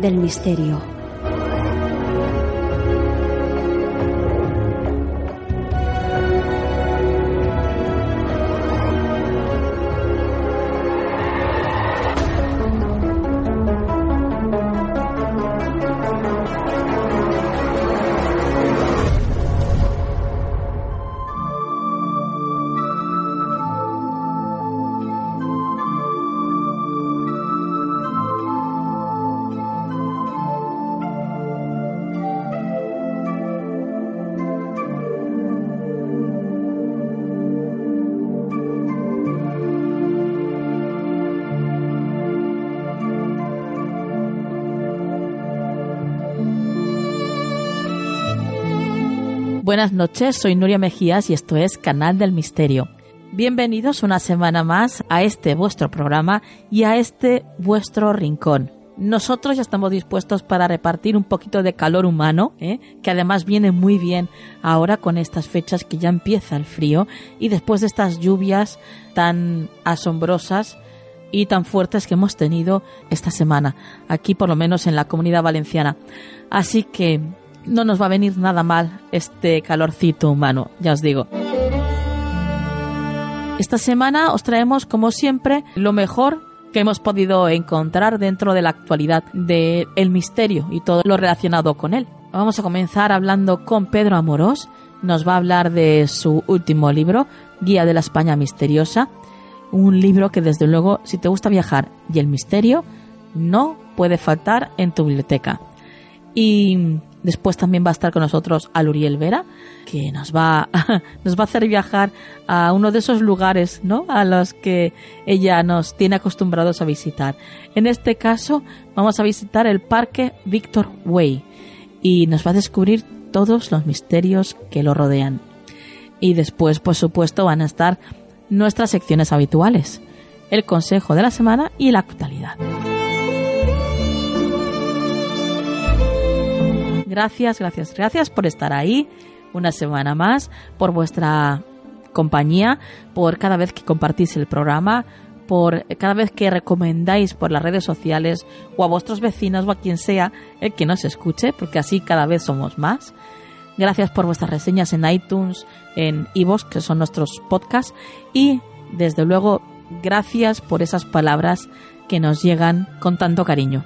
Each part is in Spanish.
del misterio. Buenas noches, soy Nuria Mejías y esto es Canal del Misterio. Bienvenidos una semana más a este vuestro programa y a este vuestro rincón. Nosotros ya estamos dispuestos para repartir un poquito de calor humano, ¿eh? que además viene muy bien ahora con estas fechas que ya empieza el frío y después de estas lluvias tan asombrosas y tan fuertes que hemos tenido esta semana, aquí por lo menos en la comunidad valenciana. Así que no nos va a venir nada mal este calorcito humano, ya os digo. Esta semana os traemos, como siempre, lo mejor que hemos podido encontrar dentro de la actualidad del el misterio y todo lo relacionado con él. Vamos a comenzar hablando con Pedro Amorós. Nos va a hablar de su último libro, Guía de la España Misteriosa. Un libro que desde luego, si te gusta viajar y el misterio, no puede faltar en tu biblioteca. Y Después también va a estar con nosotros Aluriel Vera, que nos va, nos va a hacer viajar a uno de esos lugares, ¿no? A los que ella nos tiene acostumbrados a visitar. En este caso, vamos a visitar el Parque Victor Way y nos va a descubrir todos los misterios que lo rodean. Y después, por supuesto, van a estar nuestras secciones habituales, el consejo de la semana y la actualidad. Gracias, gracias, gracias por estar ahí una semana más, por vuestra compañía, por cada vez que compartís el programa, por cada vez que recomendáis por las redes sociales o a vuestros vecinos o a quien sea el que nos escuche, porque así cada vez somos más. Gracias por vuestras reseñas en iTunes, en iVoox, que son nuestros podcasts, y desde luego gracias por esas palabras que nos llegan con tanto cariño.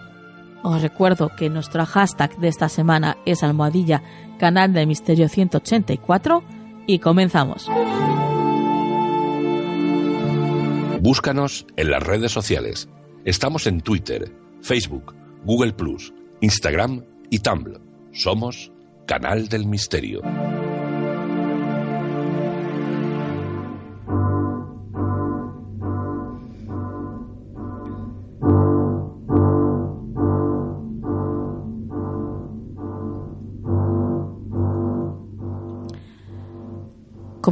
Os recuerdo que nuestro hashtag de esta semana es almohadilla canal de misterio 184 y comenzamos. Búscanos en las redes sociales. Estamos en Twitter, Facebook, Google Instagram y Tumblr. Somos Canal del Misterio.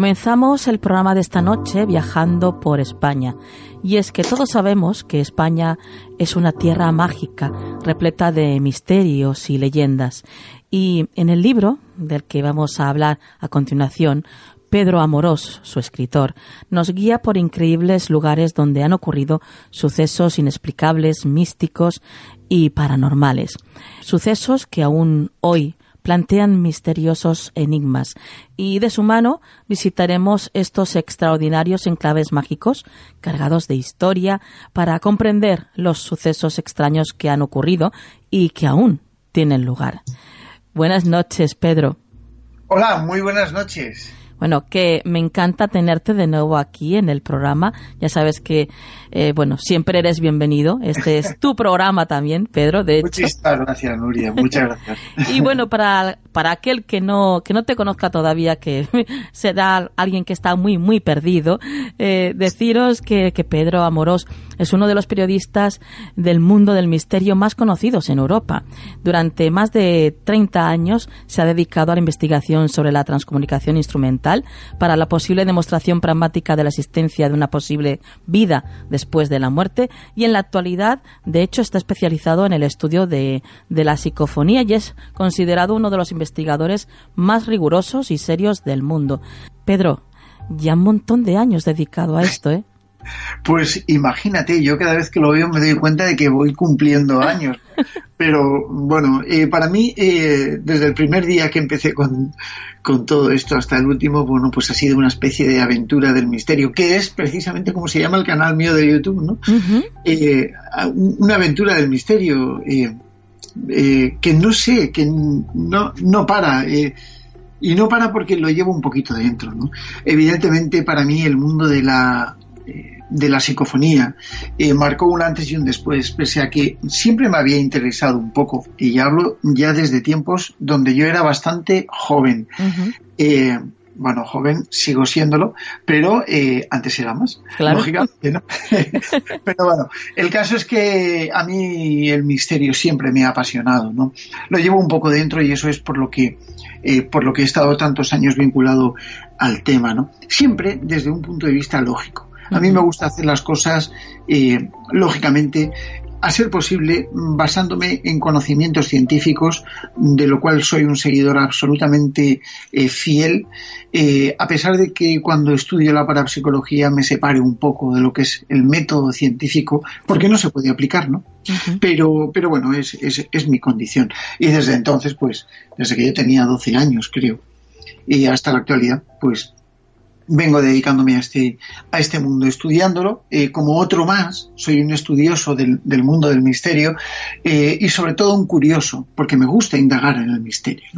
Comenzamos el programa de esta noche viajando por España. Y es que todos sabemos que España es una tierra mágica, repleta de misterios y leyendas. Y en el libro del que vamos a hablar a continuación, Pedro Amorós, su escritor, nos guía por increíbles lugares donde han ocurrido sucesos inexplicables, místicos y paranormales. Sucesos que aún hoy plantean misteriosos enigmas y de su mano visitaremos estos extraordinarios enclaves mágicos cargados de historia para comprender los sucesos extraños que han ocurrido y que aún tienen lugar. Buenas noches, Pedro. Hola, muy buenas noches. Bueno, que me encanta tenerte de nuevo aquí en el programa. Ya sabes que, eh, bueno, siempre eres bienvenido. Este es tu programa también, Pedro, de hecho. Muchas gracias, Nuria. Muchas gracias. y bueno, para, para aquel que no, que no te conozca todavía, que será alguien que está muy, muy perdido, eh, deciros que, que Pedro Amorós es uno de los periodistas del mundo del misterio más conocidos en Europa. Durante más de 30 años se ha dedicado a la investigación sobre la transcomunicación instrumental para la posible demostración pragmática de la existencia de una posible vida después de la muerte y en la actualidad, de hecho, está especializado en el estudio de, de la psicofonía y es considerado uno de los investigadores más rigurosos y serios del mundo. Pedro, ya un montón de años dedicado a esto, ¿eh? Pues imagínate, yo cada vez que lo veo me doy cuenta de que voy cumpliendo años. Pero bueno, eh, para mí, eh, desde el primer día que empecé con, todo esto hasta el último, bueno, pues ha sido una especie de aventura del misterio, que es precisamente como se llama el canal mío de YouTube, ¿no? Eh, una aventura del misterio que no sé, que no, no para. y no para porque lo llevo un poquito dentro, ¿no? Evidentemente, para mí, el mundo de la de la psicofonía eh, marcó un antes y un después, pese a que siempre me había interesado un poco, y ya hablo ya desde tiempos donde yo era bastante joven. Eh, bueno, joven, sigo siéndolo, pero eh, antes era más, lógicamente, ¿no? pero bueno, el caso es que a mí el misterio siempre me ha apasionado, ¿no? Lo llevo un poco dentro y eso es por lo que, por lo que he estado tantos años vinculado al tema, ¿no? Siempre desde un punto de vista lógico. A mí me gusta hacer las cosas, eh, lógicamente, a ser posible, basándome en conocimientos científicos, de lo cual soy un seguidor absolutamente eh, fiel, eh, a pesar de que cuando estudio la parapsicología me separe un poco de lo que es el método científico, porque no se puede aplicar, ¿no? pero, pero bueno, es, es, es mi condición. Y desde entonces, pues, desde que yo tenía 12 años, creo, y hasta la actualidad, pues vengo dedicándome a este, a este mundo, estudiándolo eh, como otro más. Soy un estudioso del, mundo del misterio eh, y sobre todo un curioso, porque me gusta indagar en el misterio.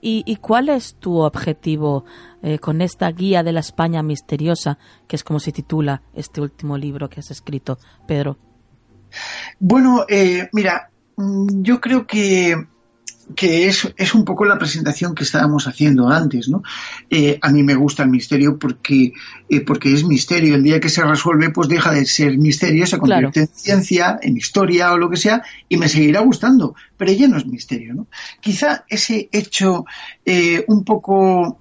¿Y, cuál es tu objetivo eh, con esta guía de la España misteriosa, que es como se titula este último libro que has escrito, Pedro? Bueno, mira, mm, yo creo que que es, es, un poco la presentación que estábamos haciendo antes, ¿no? Eh, a mí me gusta el misterio porque, eh, porque es misterio. El día que se resuelve, pues deja de ser misterio, se convierte en ciencia, en historia o lo que sea, y me seguirá gustando, pero ya no es misterio, ¿no? Quizá ese hecho eh, un poco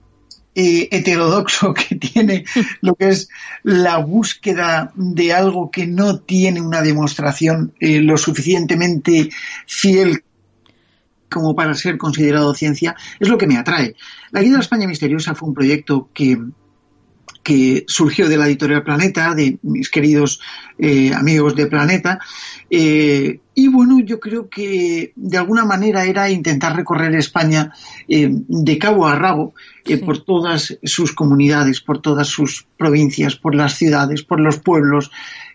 heterodoxo que tiene lo que es la búsqueda de algo que no tiene una demostración lo suficientemente fiel como para ser considerado ciencia, es lo que me atrae. La Guía de la España Misteriosa fue un proyecto que, que surgió de la editorial Planeta, de mis queridos eh, amigos de Planeta, eh, y bueno, yo creo que de alguna manera era intentar recorrer España eh, de cabo a rabo por todas sus comunidades, por todas sus provincias, por las ciudades, por los pueblos,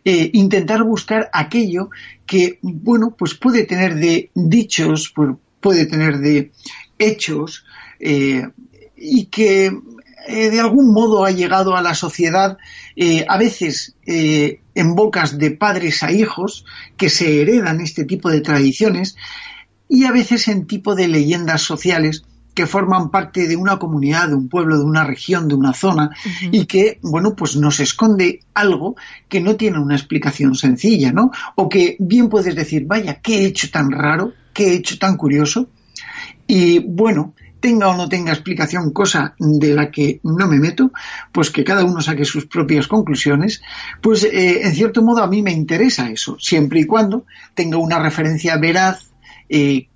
intentar buscar aquello que, bueno, pues puede tener de dichos, por, puede tener de hechos eh, y que eh, de algún modo ha llegado a la sociedad eh, a veces en bocas de padres a hijos que se heredan este tipo de tradiciones y a veces en tipo de leyendas sociales que forman parte de una comunidad, de un pueblo, de una región, de una zona, y que, bueno, pues nos esconde algo que no tiene una explicación sencilla, ¿no? O que bien puedes decir, vaya, qué he hecho tan raro, qué hecho tan curioso. Y bueno, tenga o no tenga explicación, cosa de la que no me meto, pues que cada uno saque sus propias conclusiones, pues eh, en cierto modo a mí me interesa eso, siempre y cuando tenga una referencia veraz, eh,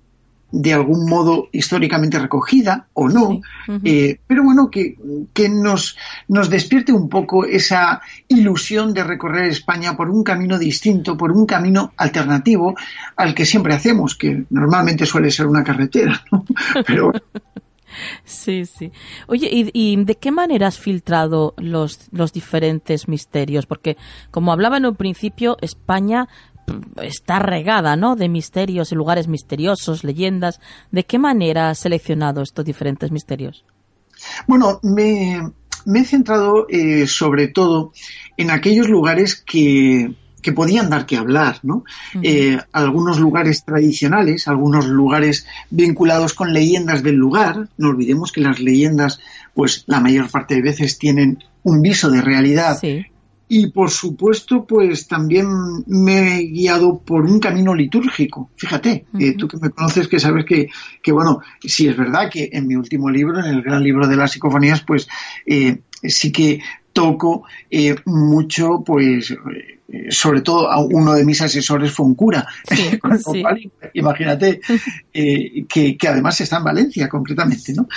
de algún modo históricamente recogida o no, eh, pero bueno, que, nos, nos despierte un poco esa ilusión de recorrer España por un camino distinto, por un camino alternativo al que siempre hacemos, que normalmente suele ser una carretera, Pero Sí, sí. Oye, ¿y, ¿y, de qué manera has filtrado los, los diferentes misterios? Porque, como hablaba en un principio, España está regada, ¿no? De misterios y lugares misteriosos, leyendas. ¿De qué manera has seleccionado estos diferentes misterios? Bueno, me, he centrado eh, sobre todo en aquellos lugares que, que podían dar que hablar, ¿no? Eh, algunos lugares tradicionales, algunos lugares vinculados con leyendas del lugar. No olvidemos que las leyendas, pues la mayor parte de veces tienen un viso de realidad. Y por supuesto, pues también me he guiado por un camino litúrgico. Fíjate, eh, tú que me conoces, que sabes que, que, bueno, si es verdad que en mi último libro, en el gran libro de las psicofonías, pues eh, sí que toco mucho, pues sobre todo uno de mis asesores fue un cura. imagínate eh, que, además está en Valencia concretamente, ¿no?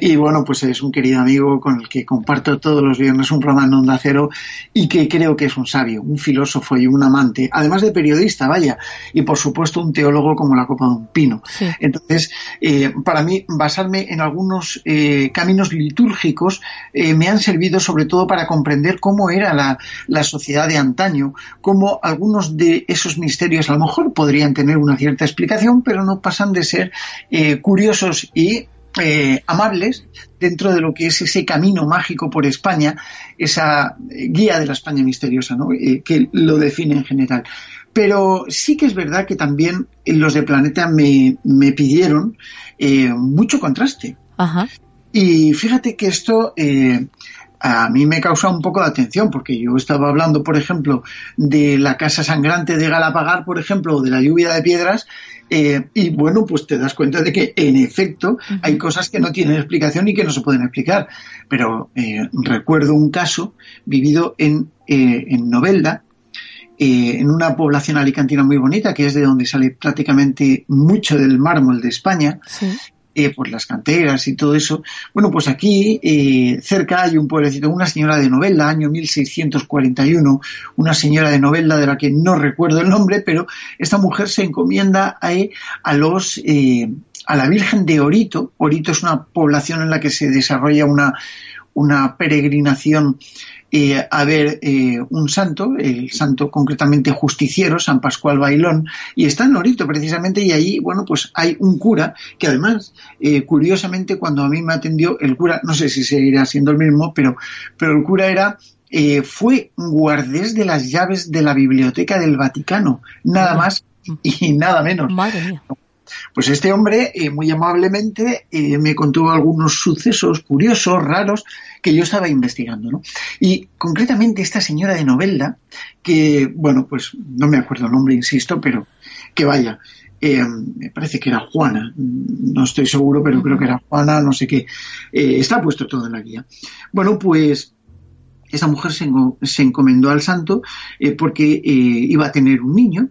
Y bueno, pues es un querido amigo con el que comparto todos los viernes un programa en Onda Cero y que creo que es un sabio, un filósofo y un amante, además de periodista, vaya, y por supuesto un teólogo como la copa de un pino. Entonces, eh, para mí, basarme en algunos eh, caminos litúrgicos eh, me han servido sobre todo para comprender cómo era la, la sociedad de antaño, cómo algunos de esos misterios a lo mejor podrían tener una cierta explicación, pero no pasan de ser curiosos y eh, amables dentro de lo que es ese camino mágico por España, esa guía de la España misteriosa, ¿no? Eh, que lo define en general. Pero sí que es verdad que también los de Planeta me, pidieron eh, mucho contraste. Y fíjate que esto a mí me causa un poco de atención, porque yo estaba hablando, por ejemplo, de la casa sangrante de Galapagar, por ejemplo, o de la lluvia de piedras, eh, y bueno, pues te das cuenta de que en efecto hay cosas que no tienen explicación y que no se pueden explicar. Pero eh, recuerdo un caso vivido en, eh, en Novelda, en una población alicantina muy bonita, que es de donde sale prácticamente mucho del mármol de España, sí eh, por las canteras y todo eso. Bueno, pues aquí eh, cerca hay un pueblecito, una señora de novela, año 1641, una señora de novela de la que no recuerdo el nombre, pero esta mujer se encomienda a, a los eh, a la Virgen de Orito. Orito es una población en la que se desarrolla una, una peregrinación eh, a ver eh, un santo, el santo concretamente justiciero, San Pascual Bailón, y está en Lorito precisamente, y ahí, bueno, pues hay un cura que además, eh, curiosamente, cuando a mí me atendió, el cura, no sé si seguirá siendo el mismo, pero, pero el cura era fue guardés de las llaves de la biblioteca del Vaticano, nada más y nada menos. Madre mía. Pues este hombre, eh, muy amablemente, eh, me contó algunos sucesos curiosos, raros, que yo estaba investigando, ¿no? Y concretamente esta señora de Novelda, que, bueno, pues no me acuerdo el nombre, insisto, pero que vaya, eh, me parece que era Juana, no estoy seguro, pero creo que era Juana, no sé qué, está puesto todo en la guía. Bueno, pues esa mujer se, encomendó al santo porque iba a tener un niño,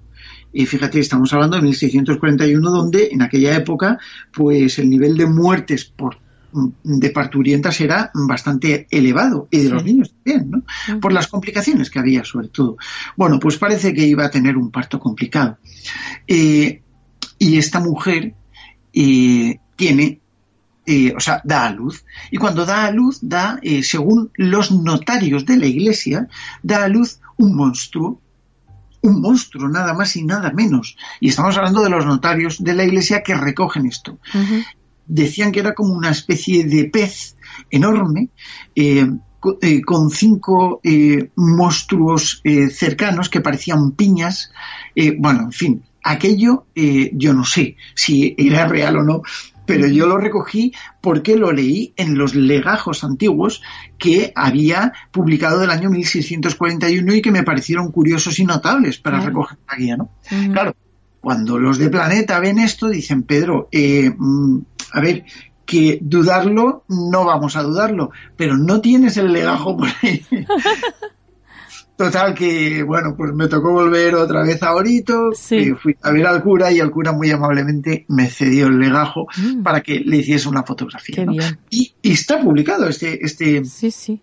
y fíjate, estamos hablando de 1641, donde en aquella época, pues el nivel de muertes por mm, de parturientas era bastante elevado y de los niños también, ¿no? Por las complicaciones que había, sobre todo. Bueno, pues parece que iba a tener un parto complicado. Eh, y esta mujer eh, tiene eh, o sea, da a luz. Y cuando da a luz, da, según los notarios de la iglesia, da a luz un monstruo un monstruo, nada más y nada menos. Y estamos hablando de los notarios de la iglesia que recogen esto. Decían que era como una especie de pez enorme, eh, eh, con cinco eh, monstruos cercanos que parecían piñas. bueno, en fin, aquello yo no sé si era real o no, pero yo lo recogí porque lo leí en los legajos antiguos que había publicado del año 1641 y que me parecieron curiosos y notables para recoger la guía, ¿no? Claro, cuando los de Planeta ven esto, dicen, Pedro, eh, mm, a ver, que dudarlo, no vamos a dudarlo, pero no tienes el legajo por ahí. Total que, bueno, pues me tocó volver otra vez a Orito, fui a ver al cura y el cura muy amablemente me cedió el legajo mm. para que le hiciese una fotografía. Y, está publicado este, este,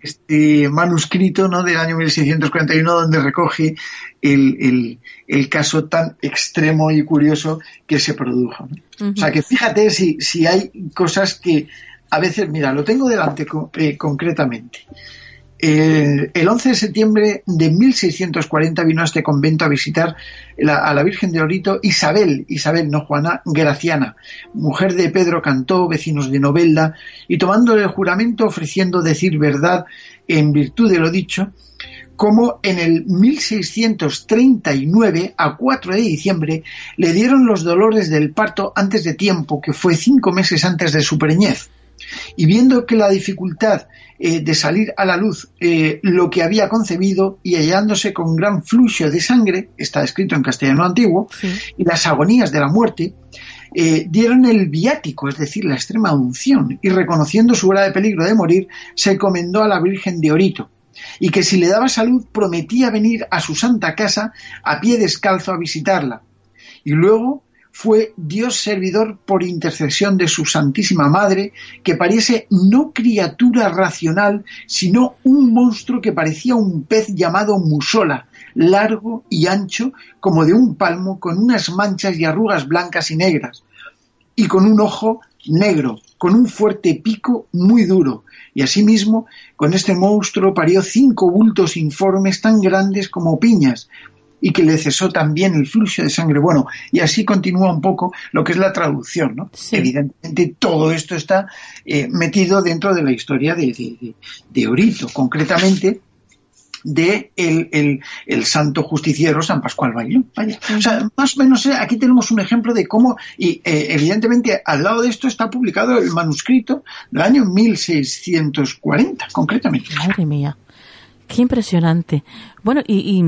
este manuscrito ¿no? del año 1641 donde recoge el, el, caso tan extremo y curioso que se produjo. O sea que fíjate si, si hay cosas que a veces, mira, lo tengo delante eh, concretamente. El 11 de septiembre de 1640 vino a este convento a visitar a la Virgen de Orito Isabel, Isabel, no Juana, Graciana, mujer de Pedro Cantó, vecinos de Novelda, y tomándole el juramento ofreciendo decir verdad en virtud de lo dicho, como en el 1639, a 4 de diciembre, le dieron los dolores del parto antes de tiempo, que fue cinco meses antes de su preñez y viendo que la dificultad eh, de salir a la luz eh, lo que había concebido y hallándose con gran flujo de sangre, está escrito en castellano antiguo, y las agonías de la muerte, eh, dieron el viático, es decir, la extrema unción, y reconociendo su grave peligro de morir, se encomendó a la Virgen de Orito, y que si le daba salud prometía venir a su santa casa a pie descalzo a visitarla. Y luego fue Dios servidor por intercesión de su Santísima Madre, que parece no criatura racional, sino un monstruo que parecía un pez llamado musola, largo y ancho como de un palmo, con unas manchas y arrugas blancas y negras, y con un ojo negro, con un fuerte pico muy duro, y asimismo con este monstruo parió cinco bultos informes tan grandes como piñas, y que le cesó también el flujo de sangre. Bueno, y así continúa un poco lo que es la traducción, ¿no? Evidentemente todo esto está eh, metido dentro de la historia de, de, Orito, concretamente de el, el, santo justiciero San Pascual Bailón. Vaya. O sea, más o menos eh, aquí tenemos un ejemplo de cómo, y eh, evidentemente al lado de esto está publicado el manuscrito del año 1640, concretamente. Madre mía. Qué impresionante. Bueno, y,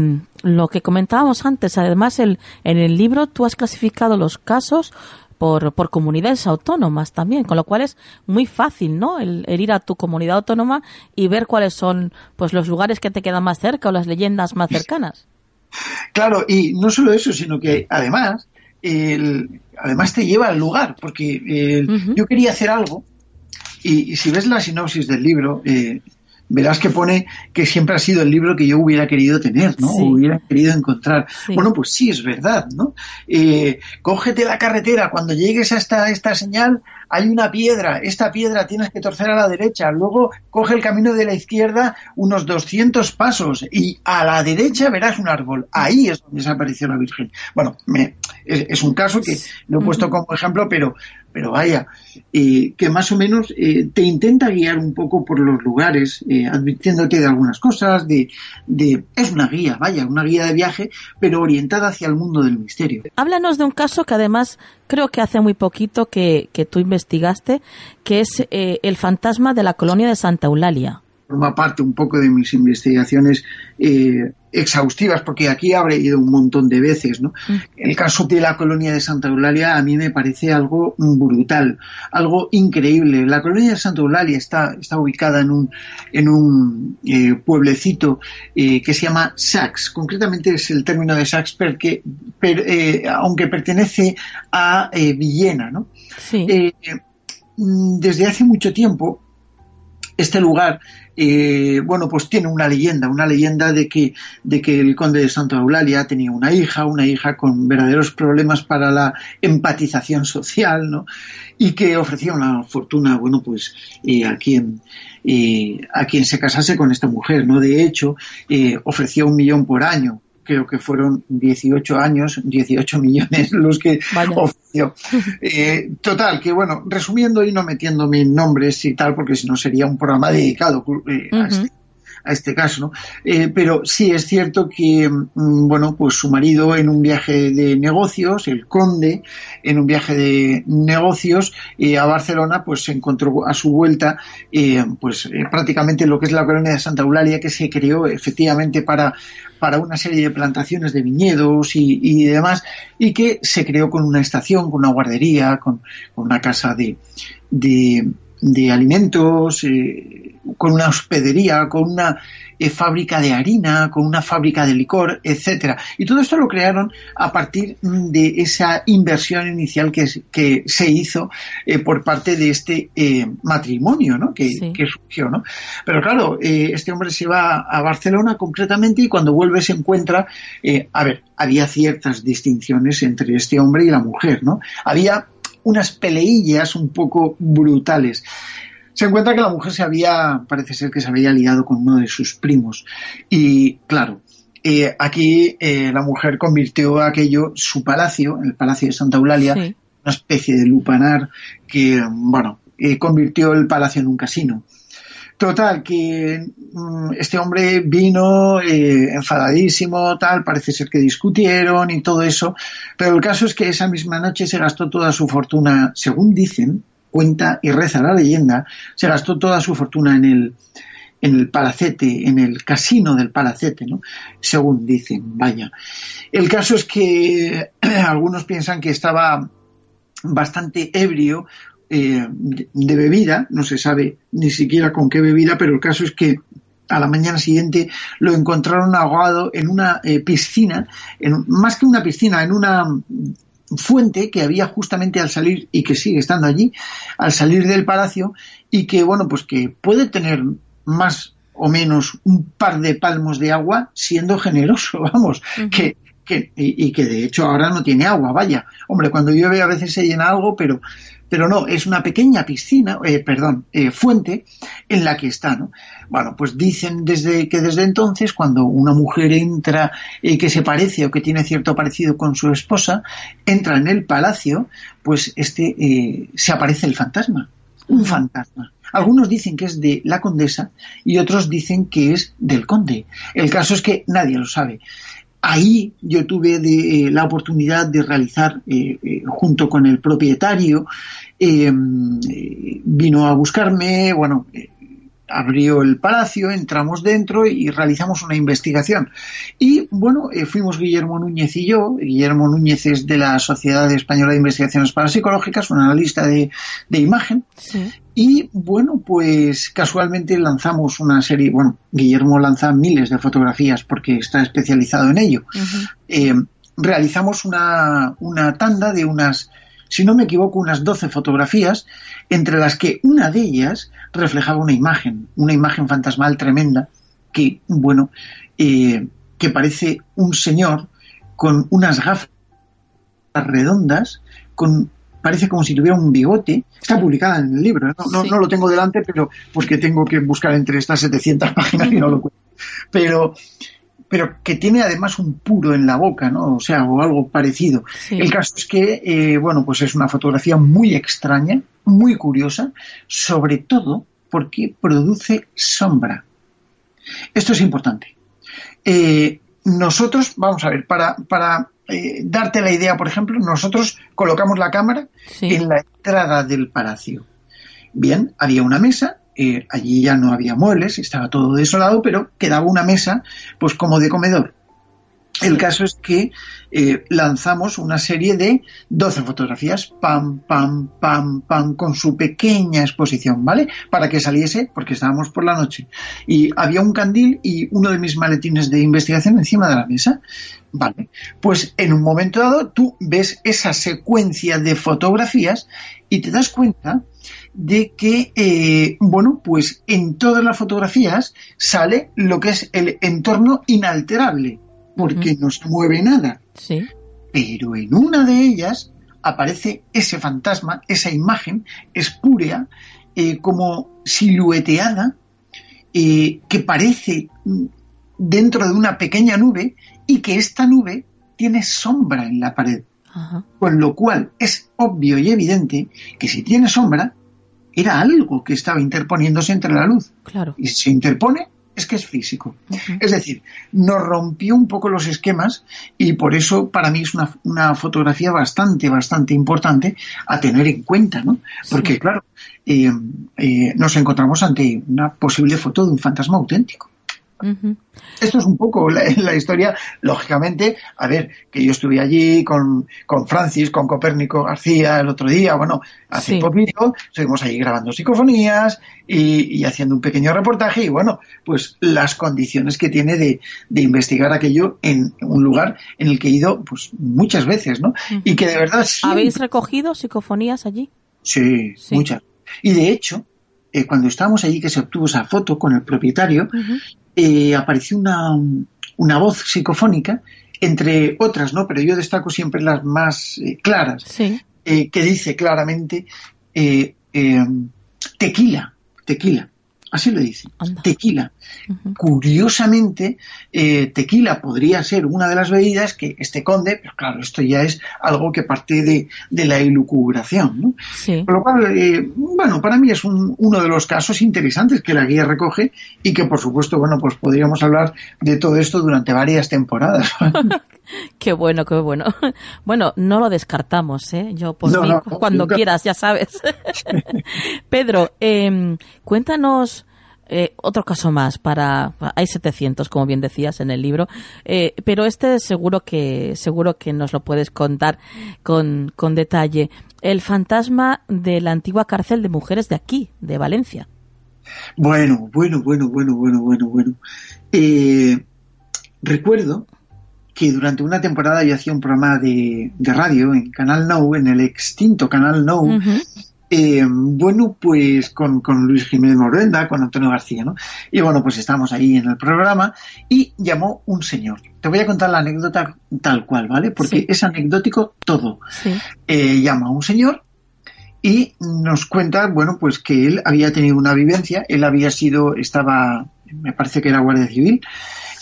lo que comentábamos antes, además el, en el libro tú has clasificado los casos por, por comunidades autónomas también, con lo cual es muy fácil, ¿no? El, ir a tu comunidad autónoma y ver cuáles son pues los lugares que te quedan más cerca o las leyendas más cercanas. Claro, y no solo eso, sino que además, el, además te lleva al lugar, porque yo quería hacer algo y, si ves la sinopsis del libro, eh, verás que pone que siempre ha sido el libro que yo hubiera querido tener, ¿no? Hubiera querido encontrar. Bueno, pues sí, es verdad, ¿no? Eh, cógete la carretera, cuando llegues a esta, esta señal hay una piedra, esta piedra tienes que torcer a la derecha, luego coge el camino de la izquierda unos 200 pasos y a la derecha verás un árbol. Ahí es donde se apareció la Virgen. Bueno, me, es, un caso que lo he puesto como ejemplo, pero, pero vaya, eh, que más o menos eh, te intenta guiar un poco por los lugares, eh, advirtiéndote de algunas cosas, de, de, es una guía, vaya, una guía de viaje, pero orientada hacia el mundo del misterio. Háblanos de un caso que además creo que hace muy poquito que, que tú investigaste, que es el fantasma de la colonia de Santa Eulalia forma parte un poco de mis investigaciones eh, exhaustivas, porque aquí habré ido un montón de veces. ¿no? Mm. El caso de la colonia de Santa Eulalia a mí me parece algo brutal, algo increíble. La colonia de Santa Eulalia está, está ubicada en un, en un eh, pueblecito eh, que se llama Sax. Concretamente es el término de Sax porque, aunque pertenece a Villena. ¿no? desde hace mucho tiempo, este lugar eh, bueno, pues tiene una leyenda, una leyenda de que, de que el conde de Santa Eulalia tenía una hija, una hija con verdaderos problemas para la empatización social, ¿no? Y que ofrecía una fortuna, bueno, pues eh, a quien eh, a quien se casase con esta mujer, ¿no? De hecho, ofrecía un millón por año creo que fueron 18 años, 18 millones los que ofreció. Eh, total, que bueno, resumiendo y no metiéndome en nombres y tal, porque si no sería un programa dedicado eh, a este a este caso, ¿no? Eh, pero sí es cierto que, mm, bueno, pues su marido en un viaje de negocios, el conde, en un viaje de negocios eh, a Barcelona, pues se encontró a su vuelta, eh, pues prácticamente lo que es la colonia de Santa Eulalia, que se creó efectivamente para, para una serie de plantaciones de viñedos y, demás, y que se creó con una estación, con una guardería, con, una casa de, de, de alimentos, eh, con una hospedería, con una eh, fábrica de harina, con una fábrica de licor, etcétera. Y todo esto lo crearon a partir mm, de esa inversión inicial que, que se hizo eh, por parte de este matrimonio, ¿no? Que, surgió, ¿no? Pero claro, este hombre se va a Barcelona concretamente y cuando vuelve se encuentra, a ver, había ciertas distinciones entre este hombre y la mujer, ¿no? Había unas peleillas un poco brutales. se encuentra que la mujer se había, parece ser que se había liado con uno de sus primos. Y claro, eh, aquí eh, la mujer convirtió aquello, su palacio, el palacio de Santa Eulalia, una especie de lupanar que, bueno, eh, convirtió el palacio en un casino. Total, que mm, este hombre vino enfadadísimo, tal, parece ser que discutieron y todo eso, pero el caso es que esa misma noche se gastó toda su fortuna, según dicen, cuenta y reza la leyenda, se gastó toda su fortuna en el, en el palacete, en el casino del palacete, ¿no? Según dicen, vaya. El caso es que algunos piensan que estaba bastante ebrio eh, de bebida, no se sabe ni siquiera con qué bebida, pero el caso es que a la mañana siguiente lo encontraron ahogado en una eh, piscina, en, más que una piscina, en una fuente que había justamente al salir y que sigue estando allí al salir del palacio y que bueno pues que puede tener más o menos un par de palmos de agua siendo generoso vamos que, que y, y, que de hecho ahora no tiene agua vaya. Hombre cuando llueve a veces se llena algo pero pero no, es una pequeña piscina, eh, perdón, eh, fuente en la que está, ¿no? Bueno, pues dicen desde que desde entonces cuando una mujer entra y que se parece o que tiene cierto parecido con su esposa, entra en el palacio, pues este eh, se aparece el fantasma, un fantasma. Algunos dicen que es de la condesa y otros dicen que es del conde. El caso es que nadie lo sabe ahí yo tuve de, eh, la oportunidad de realizar, eh, eh, junto con el propietario, vino a buscarme, bueno, abrió el palacio, entramos dentro y realizamos una investigación. Y bueno, eh, fuimos Guillermo Núñez y yo. Guillermo Núñez es de la Sociedad Española de Investigaciones Parapsicológicas, un analista de, de imagen. Y bueno, pues casualmente lanzamos una serie, bueno, Guillermo lanza miles de fotografías porque está especializado en ello. Eh, realizamos una, una tanda de unas si no me equivoco, unas 12 fotografías, entre las que una de ellas reflejaba una imagen, una imagen fantasmal tremenda, que, bueno, eh, que parece un señor con unas gafas redondas, con parece como si tuviera un bigote. Está publicada en el libro, ¿eh? no, no, lo tengo delante, pero porque tengo que buscar entre estas 700 páginas y no lo cuento. Pero pero que tiene además un puro en la boca, ¿no? O sea, o algo parecido. El caso es que, eh, bueno, pues es una fotografía muy extraña, muy curiosa, sobre todo porque produce sombra. Esto es importante. Eh, nosotros, vamos a ver, para, para eh, darte la idea, por ejemplo, nosotros colocamos la cámara en la entrada del palacio. Bien, había una mesa eh, allí ya no había muebles, estaba todo desolado, pero quedaba una mesa, pues como de comedor. El caso es que eh, lanzamos una serie de 12 fotografías, pam, pam, pam, pam, con su pequeña exposición, ¿vale? Para que saliese, porque estábamos por la noche. Y había un candil y uno de mis maletines de investigación encima de la mesa. Vale, pues en un momento dado tú ves esa secuencia de fotografías y te das cuenta de que, eh, bueno, pues en todas las fotografías sale lo que es el entorno inalterable, porque no se mueve nada. Sí. Pero en una de ellas aparece ese fantasma, esa imagen espúrea, eh, como silueteada, eh, que parece dentro de una pequeña nube y que esta nube tiene sombra en la pared. Con lo cual es obvio y evidente que si tiene sombra, era algo que estaba interponiéndose entre la luz. Claro. Y si se interpone, es que es físico. Es decir, nos rompió un poco los esquemas y por eso para mí es una, una fotografía bastante, bastante importante a tener en cuenta, ¿no? Porque, claro, eh, eh, nos encontramos ante una posible foto de un fantasma auténtico. Esto es un poco la, historia, lógicamente, a ver, que yo estuve allí con, con Francis, con Copérnico García el otro día, bueno, hace poquito, estuvimos allí grabando psicofonías y, haciendo un pequeño reportaje y bueno, pues las condiciones que tiene de, investigar aquello en un lugar en el que he ido pues muchas veces, ¿no? Y que de verdad... ¿Habéis recogido psicofonías allí? Sí, muchas. Y de hecho, eh, cuando estábamos allí que se obtuvo esa foto con el propietario, eh, apareció una, una, voz psicofónica, entre otras, ¿no? Pero yo destaco siempre las más eh, claras, sí. eh, que dice claramente tequila. tequila. Así lo dice. Tequila. Curiosamente, eh, tequila podría ser una de las bebidas que este conde, pero claro, esto ya es algo que parte de, la elucubración. ¿no? Por lo cual, eh, bueno, para mí es uno de los casos interesantes que la guía recoge y que, por supuesto, bueno, pues podríamos hablar de todo esto durante varias temporadas. Qué bueno, qué bueno. Bueno, no lo descartamos, ¿eh? Yo por mí, cuando quieras, ya sabes. Pedro, eh, cuéntanos eh, otro caso más para hay 700 como bien decías en el libro eh, pero este seguro que seguro que nos lo puedes contar con, con detalle. El fantasma de la antigua cárcel de mujeres de aquí de Valencia. Bueno bueno bueno bueno bueno bueno bueno. Eh, recuerdo que durante una temporada yo hacía un programa de, radio en Canal Now, en el extinto Canal Now, eh, bueno, pues con, Luis Jiménez Morenda, con Antonio García, ¿no? Y bueno, pues estamos ahí en el programa y llamó un señor. Te voy a contar la anécdota tal cual, ¿vale? Porque es anecdótico todo. Eh, llama a un señor y nos cuenta, bueno, pues que él había tenido una vivencia, él había sido, estaba, me parece que era guardia civil,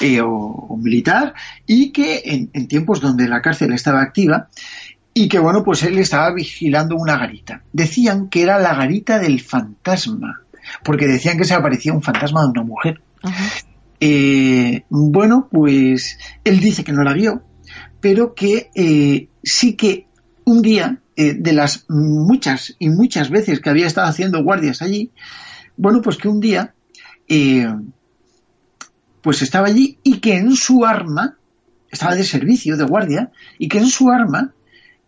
eh, o, militar y que en, tiempos donde la cárcel estaba activa y que bueno pues él estaba vigilando una garita. Decían que era la garita del fantasma porque decían que se aparecía un fantasma de una mujer. Eh, bueno pues él dice que no la vio pero que eh, sí que un día de las muchas y muchas veces que había estado haciendo guardias allí bueno pues que un día pues estaba allí y que en su arma, estaba de servicio, de guardia, y que en su arma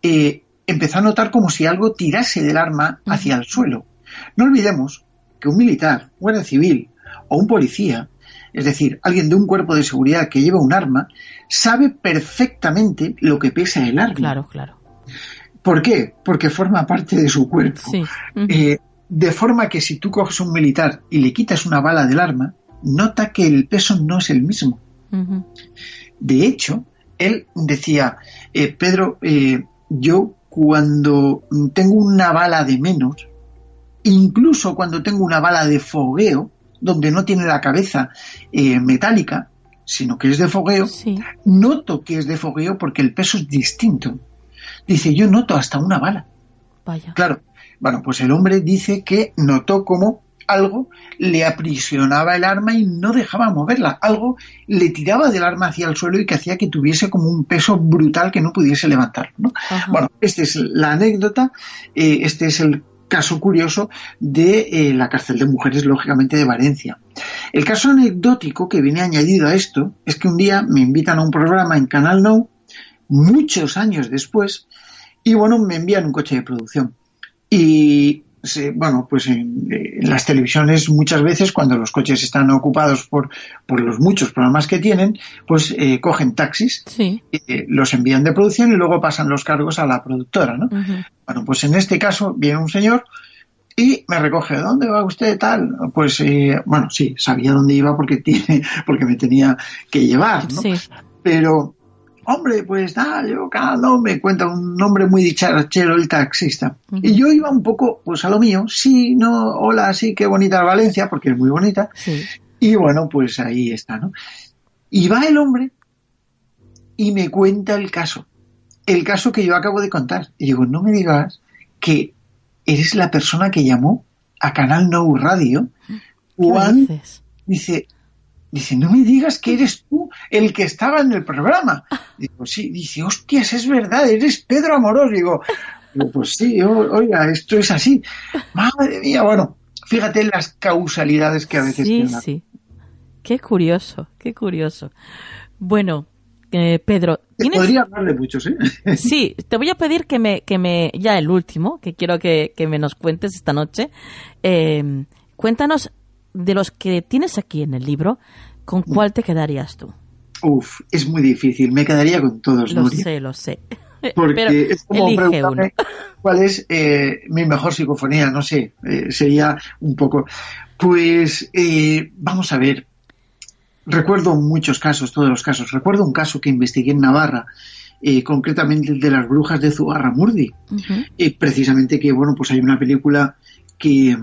eh, empezó a notar como si algo tirase del arma hacia el suelo. No olvidemos que un militar, guardia civil o un policía, es decir, alguien de un cuerpo de seguridad que lleva un arma, sabe perfectamente lo que pesa el arma. Claro, claro. ¿Por qué? Porque forma parte de su cuerpo. Eh, de forma que si tú coges un militar y le quitas una bala del arma, nota que el peso no es el mismo. De hecho, él decía, eh, Pedro, eh, yo cuando tengo una bala de menos, incluso cuando tengo una bala de fogueo, donde no tiene la cabeza eh, metálica, sino que es de fogueo, noto que es de fogueo porque el peso es distinto. Dice, yo noto hasta una bala. Vaya. Claro. Bueno, pues el hombre dice que notó como algo le aprisionaba el arma y no dejaba moverla, algo le tiraba del arma hacia el suelo y que hacía que tuviese como un peso brutal que no pudiese levantar. Bueno, esta es la anécdota, eh, este es el caso curioso de eh, la cárcel de mujeres, lógicamente, de Valencia. El caso anecdótico que viene añadido a esto es que un día me invitan a un programa en Canal No, muchos años después, y bueno, me envían un coche de producción. Y bueno, pues en, las televisiones muchas veces cuando los coches están ocupados por, por los muchos programas que tienen, pues eh, cogen taxis, sí. eh, los envían de producción y luego pasan los cargos a la productora, ¿no? Bueno, pues en este caso viene un señor y me recoge, ¿dónde va usted tal? Pues, eh, bueno, sí, sabía dónde iba porque tiene, porque me tenía que llevar, ¿no? Sí. Pero hombre, pues nada, yo cada me cuenta un nombre muy dicharachero el taxista. Y yo iba un poco, pues a lo mío, sí, no, hola, sí, qué bonita Valencia, porque es muy bonita. Y bueno, pues ahí está, ¿no? Y va el hombre y me cuenta el caso, el caso que yo acabo de contar. Y digo, no me digas que eres la persona que llamó a Canal No Radio. Juan dice, Dice, no me digas que eres tú el que estaba en el programa. Digo, sí. Dice, hostias, es verdad, eres Pedro Amorós. Digo, pues sí, oiga, esto es así. Madre mía, bueno, fíjate las causalidades que a veces Sí, sí. Qué curioso, qué curioso. Bueno, eh, Pedro, ¿tienes... Podría hablar de muchos, ¿eh? Sí, te voy a pedir que me, que me, ya el último, que quiero que, me nos cuentes esta noche. Eh, cuéntanos de los que tienes aquí en el libro, ¿con mm. cuál te quedarías tú? Uf, es muy difícil. Me quedaría con todos, Lo sé, lo sé. Porque es como preguntarme cuál es eh, mi mejor psicofonía, no sé, eh, sería un poco. Pues eh, vamos a ver. Recuerdo muchos casos, todos los casos. Recuerdo un caso que investigué en Navarra, concretamente el de las brujas de Zugarramurdi. precisamente que, bueno, pues hay una película que,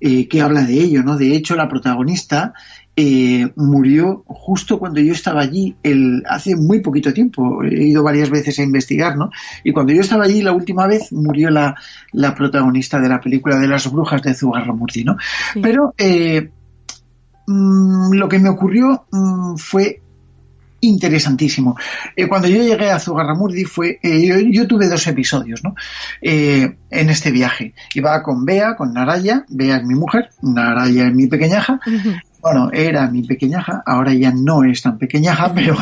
eh, que habla de ello, ¿no? De hecho, la protagonista eh, murió justo cuando yo estaba allí, el, hace muy poquito tiempo. He ido varias veces a investigar, ¿no? Y cuando yo estaba allí la última vez murió la, la protagonista de la película de las brujas de Zugarramurdi, ¿no? Pero eh, mm, lo que me ocurrió mm, fue interesantísimo. Eh, cuando yo llegué a Zugarramurdi fue, eh, yo, tuve dos episodios, ¿no? Eh, en este viaje. Iba con Bea, con Naraya, Bea es mi mujer, Naraya es mi pequeñaja. Bueno, era mi pequeñaja, ahora ya no es tan pequeñaja, pero,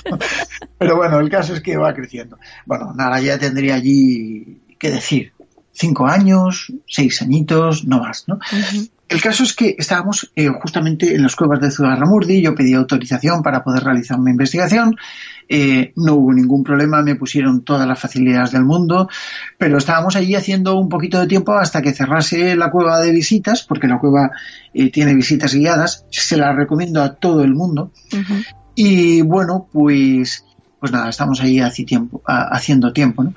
pero bueno, el caso es que va creciendo. Bueno, Naraya tendría allí, ¿qué decir? Cinco años, seis añitos, no más, ¿no? El caso es que estábamos eh, justamente en las cuevas de Zugarramurdi, yo pedí autorización para poder realizar una investigación, eh, no hubo ningún problema, me pusieron todas las facilidades del mundo, pero estábamos allí haciendo un poquito de tiempo hasta que cerrase la cueva de visitas, porque la cueva eh, tiene visitas guiadas, se la recomiendo a todo el mundo. Y bueno, pues, pues nada, estamos ahí hace tiempo, haciendo tiempo. ¿no?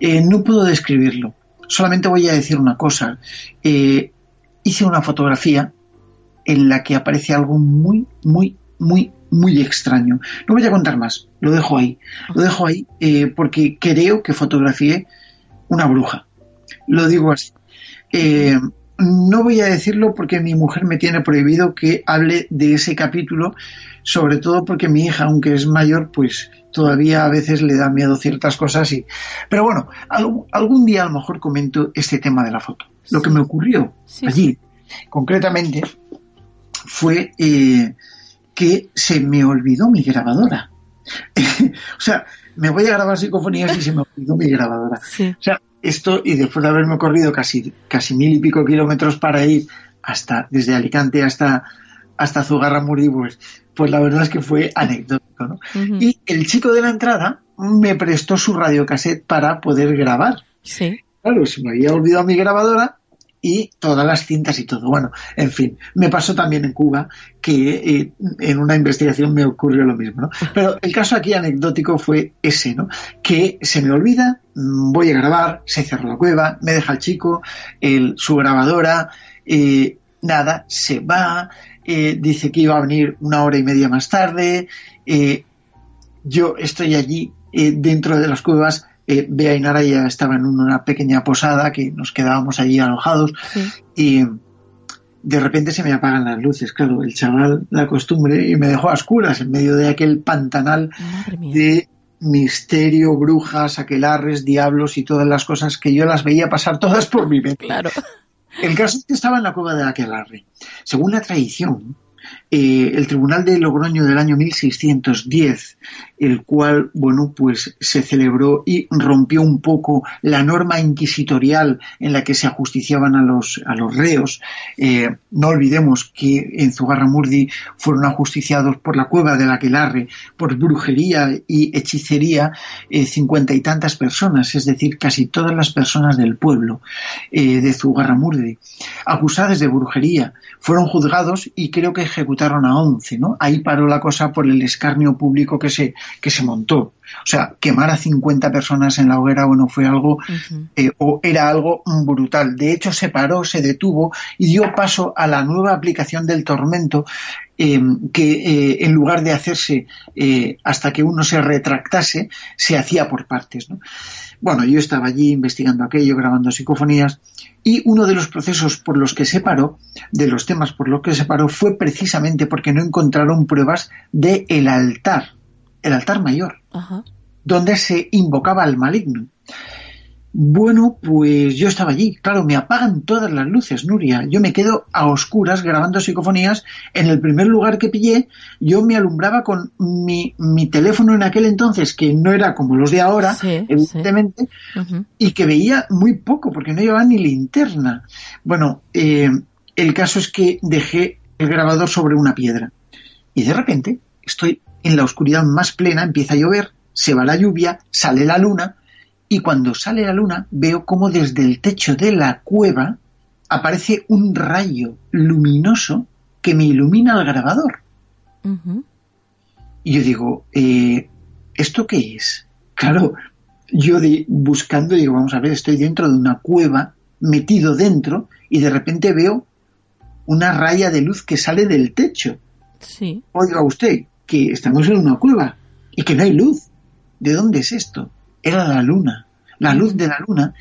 no puedo describirlo, solamente voy a decir una cosa hice una fotografía en la que aparece algo muy, muy, muy, muy extraño. No voy a contar más, lo dejo ahí. Lo dejo ahí eh, porque creo que fotografié una bruja. Lo digo así. Eh, no voy a decirlo porque mi mujer me tiene prohibido que hable de ese capítulo, sobre todo porque mi hija, aunque es mayor, pues todavía a veces le da miedo ciertas cosas y pero bueno algún, día a lo mejor comento este tema de la foto. Lo que me ocurrió allí concretamente fue eh, que se me olvidó mi grabadora. O sea me voy a grabar psicofonías y se me olvidó mi grabadora. O sea esto y después de haberme corrido casi casi mil y pico kilómetros para ir hasta desde Alicante hasta hasta Zugarramurdi pues pues la verdad es que fue anecdótico, ¿no? Y el chico de la entrada me prestó su radiocassette para poder grabar. Sí. Claro, se me había olvidado mi grabadora y todas las cintas y todo. Bueno, en fin, me pasó también en Cuba que eh, en una investigación me ocurrió lo mismo, ¿no? Pero el caso aquí anecdótico fue ese, ¿no? Que se me olvida, mm, voy a grabar, se cerró la cueva, me deja el chico, el, su grabadora, eh, nada, se va, eh, dice que iba a venir una hora y media más tarde, yo estoy allí dentro de las cuevas, Bea y Nara ya estaban en una pequeña posada que nos quedábamos allí alojados y de repente se me apagan las luces, claro, el chaval, la costumbre, y me dejó a oscuras en medio de aquel pantanal de misterio, brujas, aquelarres, diablos y todas las cosas que yo las veía pasar todas por mi mente. Claro. El caso es que estaba en la cueva de Aquelarre. Según la tradición, eh, el Tribunal de Logroño del año 1610, el cual, bueno, pues se celebró y rompió un poco la norma inquisitorial en la que se ajusticiaban a los, a los reos. Eh, no olvidemos que en Zugarramurdi fueron ajusticiados por la cueva del Aquelarre, por brujería y hechicería, eh, cincuenta y tantas personas, es decir, casi todas las personas del pueblo de Zugarramurdi, acusadas de brujería, fueron juzgados y creo que ejecutaron a 11, ¿no? Ahí paró la cosa por el escarnio público que se, que se montó. O sea, quemar a 50 personas en la hoguera, bueno, fue algo, eh, o era algo brutal. De hecho, se paró, se detuvo y dio paso a la nueva aplicación del tormento, eh, que eh, en lugar de hacerse hasta que uno se retractase, se hacía por partes, ¿no? Bueno, yo estaba allí investigando aquello, grabando psicofonías, y uno de los procesos por los que se paró, de los temas por los que se paró, fue precisamente porque no encontraron pruebas del el altar, el altar mayor, donde se invocaba al maligno. Bueno, pues yo estaba allí. Claro, me apagan todas las luces, Nuria. Yo me quedo a oscuras grabando psicofonías. En el primer lugar que pillé, yo me alumbraba con mi, teléfono en aquel entonces, que no era como los de ahora, evidentemente, y que veía muy poco, porque no llevaba ni linterna. Bueno, eh, el caso es que dejé el grabador sobre una piedra. Y de repente estoy en la oscuridad más plena, empieza a llover, se va la lluvia, sale la luna y cuando sale la luna veo como desde el techo de la cueva aparece un rayo luminoso que me ilumina el grabador. Y yo digo, eh, ¿esto qué es? Claro, yo de, buscando digo, vamos a ver, estoy dentro de una cueva, metido dentro, y de repente veo una raya de luz que sale del techo. Sí. Oiga usted, que estamos en una cueva y que no hay luz. ¿De dónde es esto? Era la luna, la luz de la luna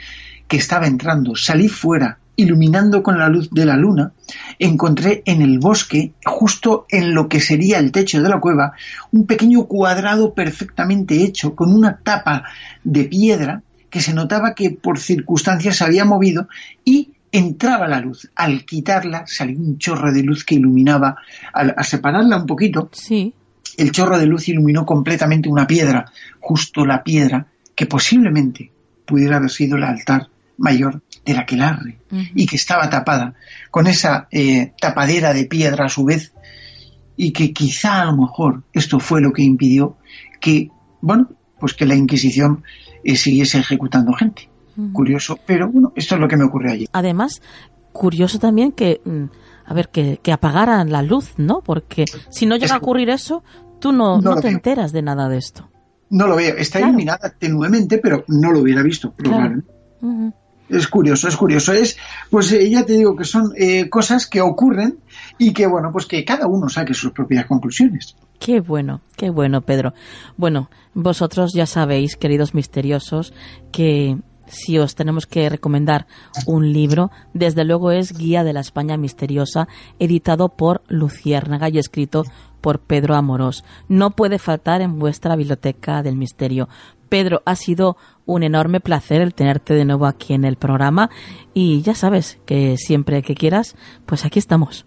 que estaba entrando. Salí fuera, iluminando con la luz de la luna, encontré en el bosque, justo en lo que sería el techo de la cueva, un pequeño cuadrado perfectamente hecho, con una tapa de piedra que se notaba que por circunstancias se había movido y entraba la luz. Al quitarla salió un chorro de luz que iluminaba, al, separarla un poquito, sí. El chorro de luz iluminó completamente una piedra, justo la piedra que posiblemente pudiera haber sido el altar mayor del aquelarre y que estaba tapada con esa eh, tapadera de piedra a su vez y que quizá a lo mejor esto fue lo que impidió que, bueno, pues que la Inquisición eh, siguiese ejecutando gente. Curioso, pero bueno, esto es lo que me ocurrió allí. Además, curioso también que, mm, a ver, que, apagaran la luz, ¿no? Porque si no llega a ocurrir eso, tú no, no, te enteras de nada de esto. No lo veo, está iluminada tenuemente, pero no lo hubiera visto, Es curioso, es curioso. Es, pues eh, ya te digo que son eh, cosas que ocurren y que, bueno, pues que cada uno saque sus propias conclusiones. Qué bueno, qué bueno, Pedro. Bueno, vosotros ya sabéis, queridos misteriosos, que si os tenemos que recomendar un libro, desde luego es Guía de la España Misteriosa, editado por Luciérnaga y escrito por Pedro Amorós. No puede faltar en vuestra biblioteca del misterio. Pedro, ha sido un enorme placer el tenerte de nuevo aquí en el programa y ya sabes que siempre que quieras, pues aquí estamos.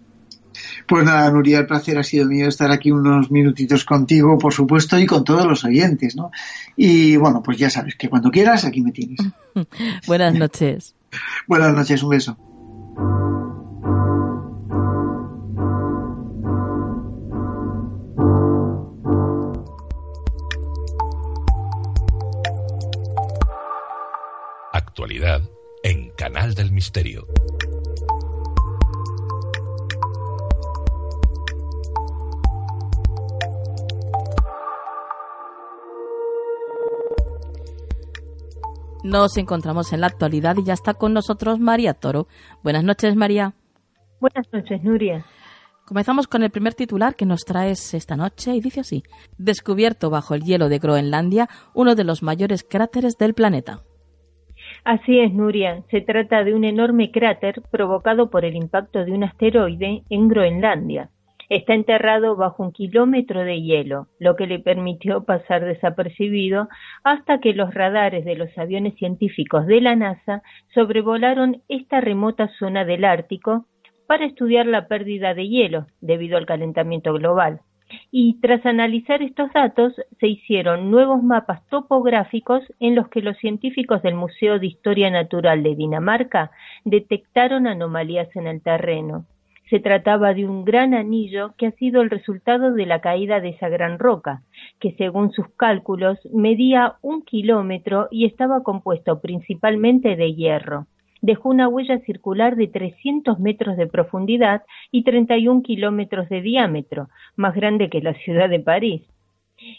Pues nada, Nuria, el placer ha sido mío estar aquí unos minutitos contigo, por supuesto, y con todos los oyentes, ¿no? Y bueno, pues ya sabes que cuando quieras, aquí me tienes. Buenas noches. Buenas noches, un beso. Actualidad en Canal del Misterio. Nos encontramos en la actualidad y ya está con nosotros María Toro. Buenas noches, María. Buenas noches, Nuria. Comenzamos con el primer titular que nos traes esta noche y dice así: Descubierto bajo el hielo de Groenlandia uno de los mayores cráteres del planeta. Así es, Nuria. Se trata de un enorme cráter provocado por el impacto de un asteroide en Groenlandia. Está enterrado bajo un kilómetro de hielo, lo que le permitió pasar desapercibido hasta que los radares de los aviones científicos de la NASA sobrevolaron esta remota zona del Ártico para estudiar la pérdida de hielo debido al calentamiento global. Y tras analizar estos datos, se hicieron nuevos mapas topográficos en los que los científicos del Museo de Historia Natural de Dinamarca detectaron anomalías en el terreno. Se trataba de un gran anillo que ha sido el resultado de la caída de esa gran roca, que según sus cálculos medía un kilómetro y estaba compuesto principalmente de hierro. Dejó una huella circular de 300 metros de profundidad y 31 kilómetros de diámetro, más grande que la ciudad de París.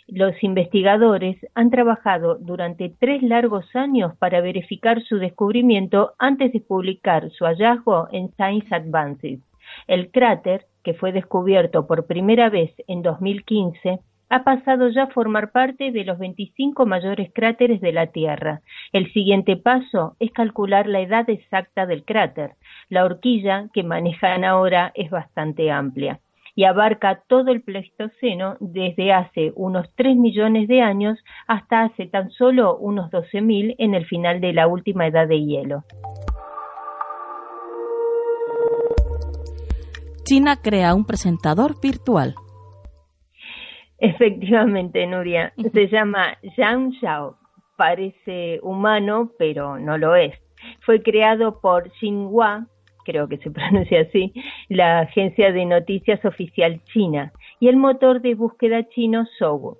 Los investigadores han trabajado durante tres largos años para verificar su descubrimiento antes de publicar su hallazgo en Science Advances. El cráter, que fue descubierto por primera vez en 2015, ha pasado ya a formar parte de los 25 mayores cráteres de la Tierra. El siguiente paso es calcular la edad exacta del cráter. La horquilla que manejan ahora es bastante amplia y abarca todo el Pleistoceno desde hace unos 3 millones de años hasta hace tan solo unos 12.000 en el final de la última edad de hielo. China crea un presentador virtual. Efectivamente, Nuria. Se llama Zhang Xiao. Parece humano, pero no lo es. Fue creado por Xinhua, creo que se pronuncia así, la agencia de noticias oficial china, y el motor de búsqueda chino Zhou.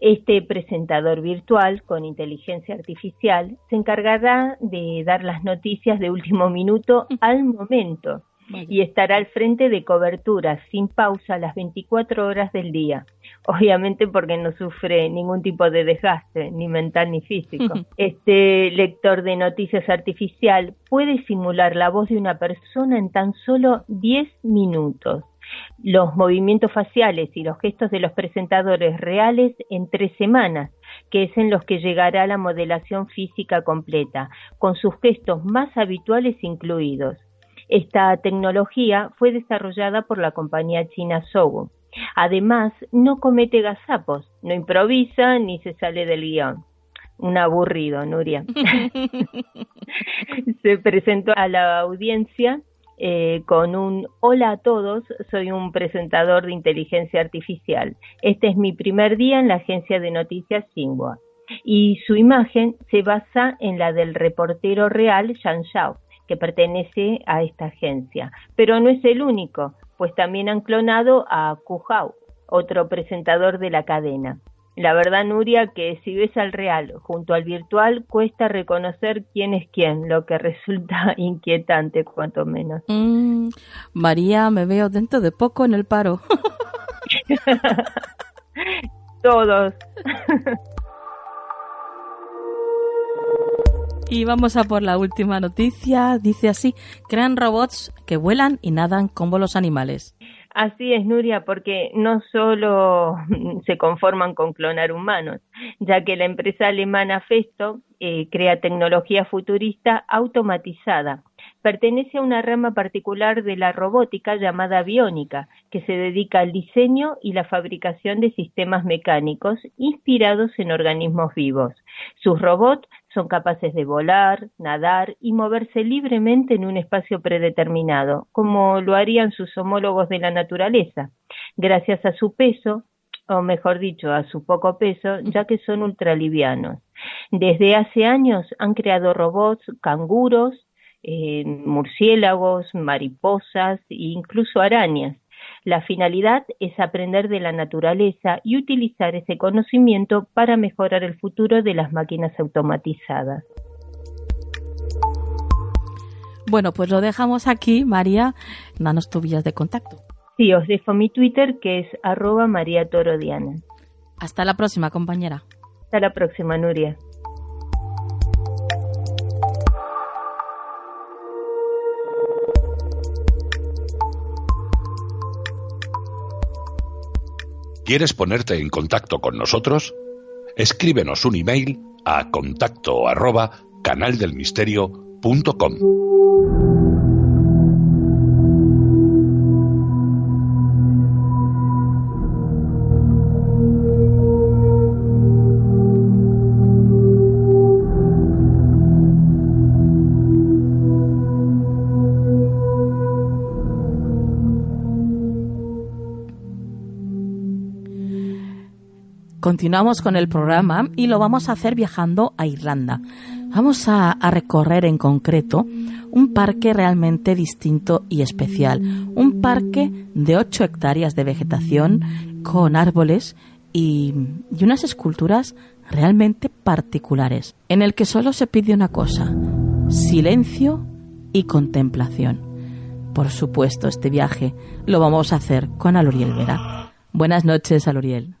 Este presentador virtual con inteligencia artificial se encargará de dar las noticias de último minuto al momento y estará al frente de coberturas sin pausa las 24 horas del día. obviamente porque no sufre ningún tipo de desgaste, ni mental ni físico. Este lector de noticias artificial puede simular la voz de una persona en tan solo 10 minutos los movimientos faciales y los gestos de los presentadores reales en tres semanas, que es en los que llegará la modelación física completa, con sus gestos más habituales incluidos. Esta tecnología fue desarrollada por la compañía china Sogo. Además, no comete gazapos, no improvisa ni se sale del guion. Un aburrido, Nuria. se presentó a la audiencia eh, con un hola a todos, soy un presentador de inteligencia artificial. Este es mi primer día en la agencia de noticias Xinhua y su imagen se basa en la del reportero real Zhang Shao, que pertenece a esta agencia. Pero no es el único, pues también han clonado a Hao, otro presentador de la cadena. La verdad, Nuria, que si ves al real junto al virtual, cuesta reconocer quién es quién, lo que resulta inquietante, cuanto menos. Mm, María, me veo dentro de poco en el paro. Todos. Y vamos a por la última noticia. Dice así, crean robots que vuelan y nadan como los animales. Así es, Nuria, porque no solo se conforman con clonar humanos, ya que la empresa alemana Festo eh, crea tecnología futurista automatizada. Pertenece a una rama particular de la robótica llamada biónica, que se dedica al diseño y la fabricación de sistemas mecánicos inspirados en organismos vivos. Sus robots son capaces de volar, nadar y moverse libremente en un espacio predeterminado, como lo harían sus homólogos de la naturaleza, gracias a su peso, o mejor dicho, a su poco peso, ya que son ultralivianos. Desde hace años han creado robots canguros, eh, murciélagos, mariposas e incluso arañas. La finalidad es aprender de la naturaleza y utilizar ese conocimiento para mejorar el futuro de las máquinas automatizadas. Bueno, pues lo dejamos aquí, María. Danos tus vías de contacto. Sí, os dejo mi Twitter que es arroba María. Hasta la próxima, compañera. Hasta la próxima, Nuria. ¿Quieres ponerte en contacto con nosotros? Escríbenos un email a contacto arroba canaldelmisterio.com. Continuamos con el programa y lo vamos a hacer viajando a Irlanda. Vamos a, recorrer en concreto un parque realmente distinto y especial. Un parque de 8 hectáreas de vegetación con árboles y, y unas esculturas realmente particulares, en el que solo se pide una cosa, silencio y contemplación. Por supuesto, este viaje lo vamos a hacer con Aluriel Vera. Buenas noches, Aluriel.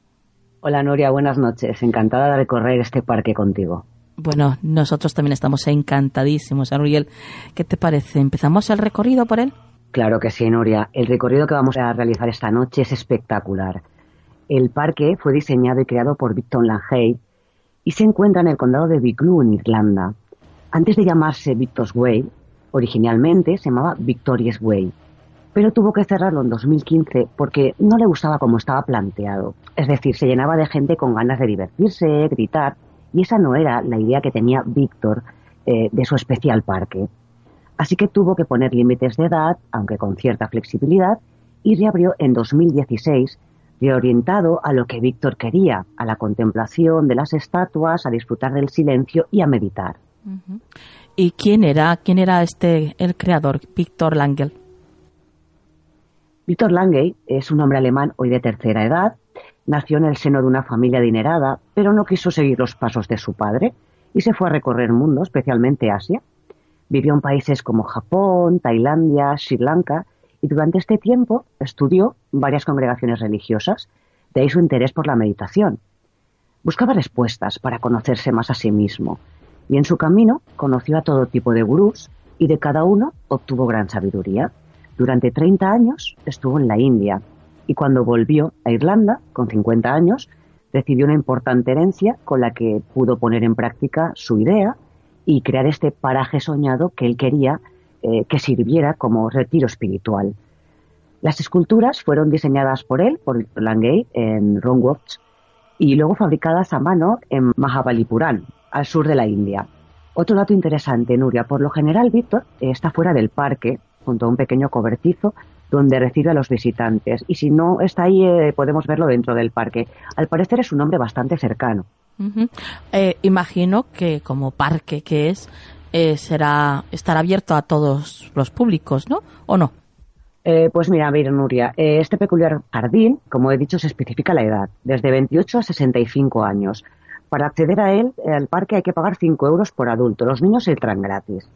Hola Noria, buenas noches. Encantada de recorrer este parque contigo. Bueno, nosotros también estamos encantadísimos, Ariel. ¿Qué te parece? ¿Empezamos el recorrido por él? Claro que sí, Noria. El recorrido que vamos a realizar esta noche es espectacular. El parque fue diseñado y creado por Victor Langley y se encuentra en el condado de Wicklow, en Irlanda. Antes de llamarse Victor's Way, originalmente se llamaba Victoria's Way pero tuvo que cerrarlo en 2015 porque no le gustaba como estaba planteado. Es decir, se llenaba de gente con ganas de divertirse, gritar, y esa no era la idea que tenía Víctor eh, de su especial parque. Así que tuvo que poner límites de edad, aunque con cierta flexibilidad, y reabrió en 2016, reorientado a lo que Víctor quería, a la contemplación de las estatuas, a disfrutar del silencio y a meditar. ¿Y quién era, quién era este el creador, Víctor Langel? Víctor Lange es un hombre alemán hoy de tercera edad, nació en el seno de una familia adinerada, pero no quiso seguir los pasos de su padre y se fue a recorrer el mundo, especialmente Asia. Vivió en países como Japón, Tailandia, Sri Lanka y durante este tiempo estudió varias congregaciones religiosas, De ahí su interés por la meditación. Buscaba respuestas para conocerse más a sí mismo, y en su camino conoció a todo tipo de gurús y de cada uno obtuvo gran sabiduría. Durante 30 años estuvo en la India y cuando volvió a Irlanda, con 50 años, recibió una importante herencia con la que pudo poner en práctica su idea y crear este paraje soñado que él quería eh, que sirviera como retiro espiritual. Las esculturas fueron diseñadas por él, por Langay, en Rongox, y luego fabricadas a mano en Mahabalipuram, al sur de la India. Otro dato interesante, Nuria, por lo general Víctor está fuera del parque, junto a un pequeño cobertizo donde recibe a los visitantes. Y si no está ahí, eh, podemos verlo dentro del parque. Al parecer es un hombre bastante cercano. Eh, imagino que como parque que es, eh, será estará abierto a todos los públicos, ¿no? ¿O no? pues mira, a ver, Nuria, este peculiar jardín, como he dicho, se especifica la edad, desde 28 a 65 años. Para acceder a él, al parque hay que pagar 5 euros por adulto. Los niños entran gratis.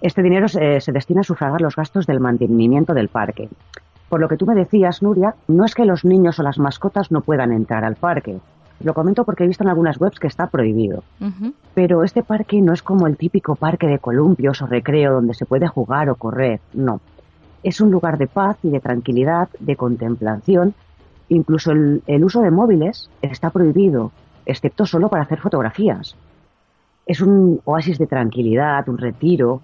Este dinero se, se destina a sufragar los gastos del mantenimiento del parque. Por lo que tú me decías, Nuria, no es que los niños o las mascotas no puedan entrar al parque. Lo comento porque he visto en algunas webs que está prohibido. Pero este parque no es como el típico parque de columpios o recreo donde se puede jugar o correr. No. Es un lugar de paz y de tranquilidad, de contemplación. Incluso el, el uso de móviles está prohibido, excepto solo para hacer fotografías. Es un oasis de tranquilidad, un retiro,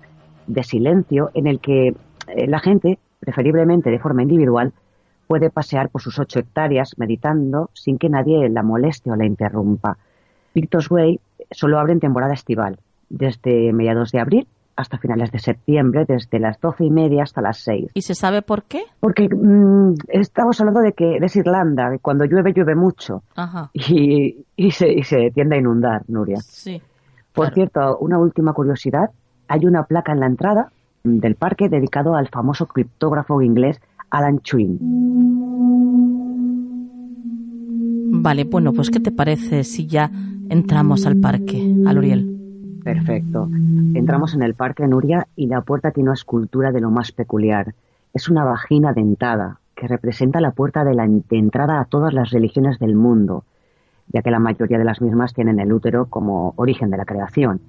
de silencio en el que eh, la gente, preferiblemente de forma individual, puede pasear por sus ocho hectáreas meditando sin que nadie la moleste o la interrumpa. Victor's Way solo abre en temporada estival, desde mediados de abril hasta finales de septiembre, desde las doce y media hasta las seis. ¿Y se sabe por qué? Porque mm, estamos hablando de que es Irlanda, cuando llueve, llueve mucho. Y, y, se, y se tiende a inundar, Nuria. Sí. Por cierto, una última curiosidad hay una placa en la entrada del parque dedicado al famoso criptógrafo inglés Alan Turing. Vale, bueno, pues ¿qué te parece si ya entramos al parque, al Uriel? Perfecto. Entramos en el parque Nuria y la puerta tiene una escultura de lo más peculiar. Es una vagina dentada que representa la puerta de, la, de entrada a todas las religiones del mundo, ya que la mayoría de las mismas tienen el útero como origen de la creación.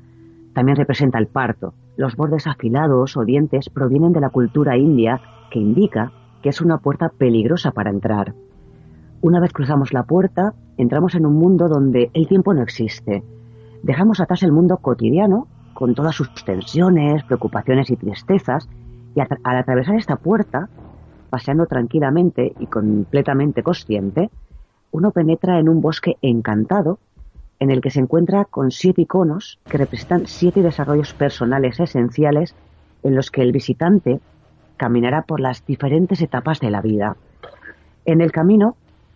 También representa el parto. Los bordes afilados o dientes provienen de la cultura india que indica que es una puerta peligrosa para entrar. Una vez cruzamos la puerta, entramos en un mundo donde el tiempo no existe. Dejamos atrás el mundo cotidiano, con todas sus tensiones, preocupaciones y tristezas, y al atravesar esta puerta, paseando tranquilamente y completamente consciente, uno penetra en un bosque encantado en el que se encuentra con siete iconos que representan siete desarrollos personales esenciales en los que el visitante caminará por las diferentes etapas de la vida. En el camino,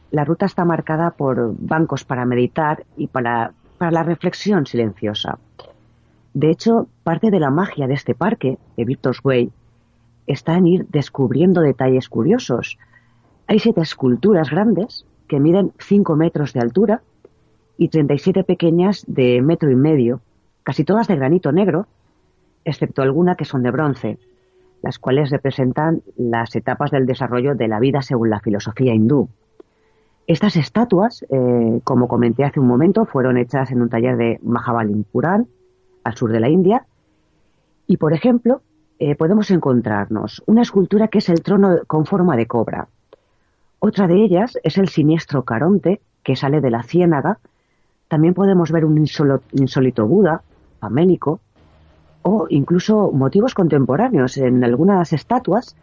la ruta está marcada por bancos para meditar y para, para la reflexión silenciosa. De hecho, parte de la magia de este parque, de Victor's Way, está en ir descubriendo detalles curiosos. Hay siete esculturas grandes que miden cinco metros de altura y 37 pequeñas de metro y medio, casi todas de granito negro, excepto alguna que son de bronce, las cuales representan las etapas del desarrollo de la vida según la filosofía hindú. Estas estatuas, eh, como comenté hace un momento, fueron hechas en un taller de Mahabalipuram, al sur de la India, y por ejemplo, eh, podemos encontrarnos una escultura que es el trono con forma de cobra. Otra de ellas es el siniestro Caronte, que sale de la ciénaga también podemos ver un insólito Buda, famélico, o incluso motivos contemporáneos. En algunas estatuas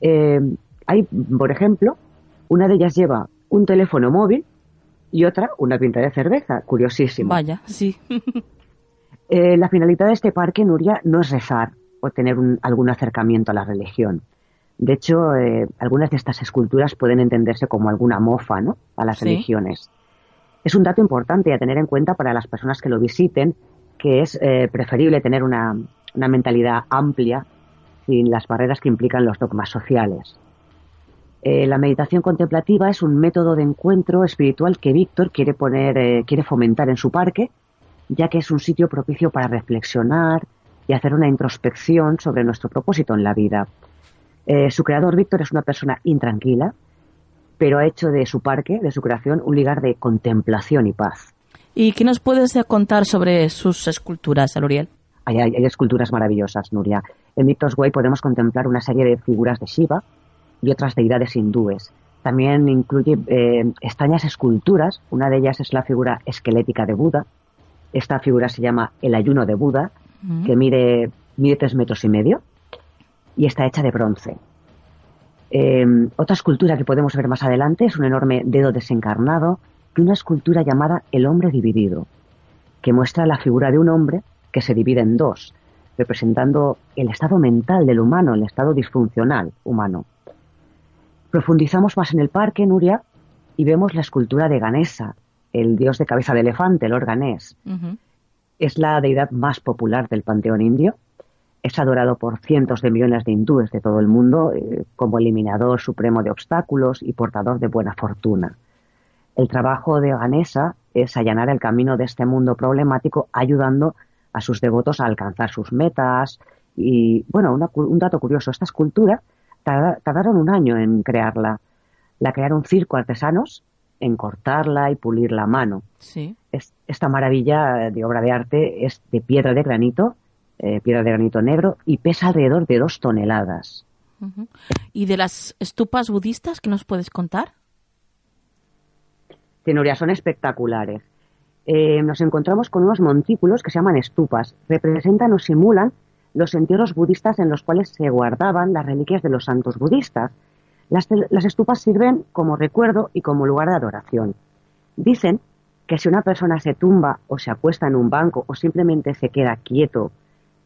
eh, hay, por ejemplo, una de ellas lleva un teléfono móvil y otra una pinta de cerveza. Curiosísimo. Vaya, sí. Eh, la finalidad de este parque, Nuria, no es rezar o tener algún acercamiento a la religión. De hecho, eh, algunas de estas esculturas pueden entenderse como alguna mofa ¿no? a las religiones. Es un dato importante a tener en cuenta para las personas que lo visiten, que es eh, preferible tener una, mentalidad amplia sin las barreras que implican los dogmas sociales. Eh, la meditación contemplativa es un método de encuentro espiritual que Víctor quiere poner, eh, quiere fomentar en su parque, ya que es un sitio propicio para reflexionar y hacer una introspección sobre nuestro propósito en la vida. su creador, Víctor, es una persona intranquila pero ha hecho de su parque, de su creación, un lugar de contemplación y paz. ¿Y qué nos puedes contar sobre sus esculturas, Aluriel? Hay, hay, esculturas maravillosas, Nuria. En Mythos Way podemos contemplar una serie de figuras de Shiva y otras deidades hindúes. También incluye eh, extrañas esculturas. Una de ellas es la figura esquelética de Buda. Esta figura se llama el ayuno de Buda, que mide, mide tres metros y medio y está hecha de bronce. Em, otra escultura que podemos ver más adelante es un enorme dedo desencarnado y una escultura llamada El hombre dividido, que muestra la figura de un hombre que se divide en dos, representando el estado mental del humano, el estado disfuncional humano. Profundizamos más en el parque, Nuria, y vemos la escultura de Ganesa, el dios de cabeza de elefante, el organés. Es la deidad más popular del panteón indio es adorado por cientos de millones de hindúes de todo el mundo eh, como eliminador supremo de obstáculos y portador de buena fortuna. El trabajo de Ganesa es allanar el camino de este mundo problemático ayudando a sus devotos a alcanzar sus metas. Y bueno, un dato curioso, esta escultura tardaron un año en crearla. La crearon circo artesanos en cortarla y pulir la mano. Sí. esta maravilla de obra de arte es de piedra de granito eh, piedra de granito negro y pesa alrededor de dos toneladas. ¿Y de las estupas budistas qué nos puedes contar? Tenoria, son espectaculares. Eh, nos encontramos con unos montículos que se llaman estupas. Representan o simulan los entierros budistas en los cuales se guardaban las reliquias de los santos budistas. Las, las estupas sirven como recuerdo y como lugar de adoración. Dicen que si una persona se tumba o se acuesta en un banco o simplemente se queda quieto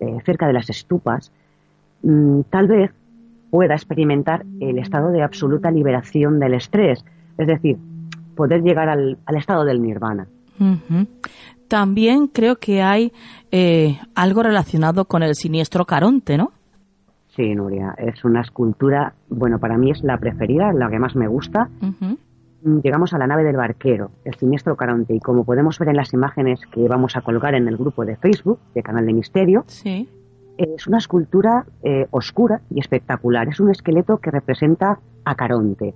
eh, cerca de las estupas, mm, tal vez pueda experimentar el estado de absoluta liberación del estrés, es decir, poder llegar al, estado del nirvana. También creo que hay eh, algo relacionado con el siniestro Caronte, ¿no? Sí, Nuria, es una escultura, bueno, para mí es la preferida, la que más me gusta. Llegamos a la nave del barquero, el siniestro Caronte, y como podemos ver en las imágenes que vamos a colgar en el grupo de Facebook de Canal de Misterio, es una escultura eh, oscura y espectacular. Es un esqueleto que representa a Caronte.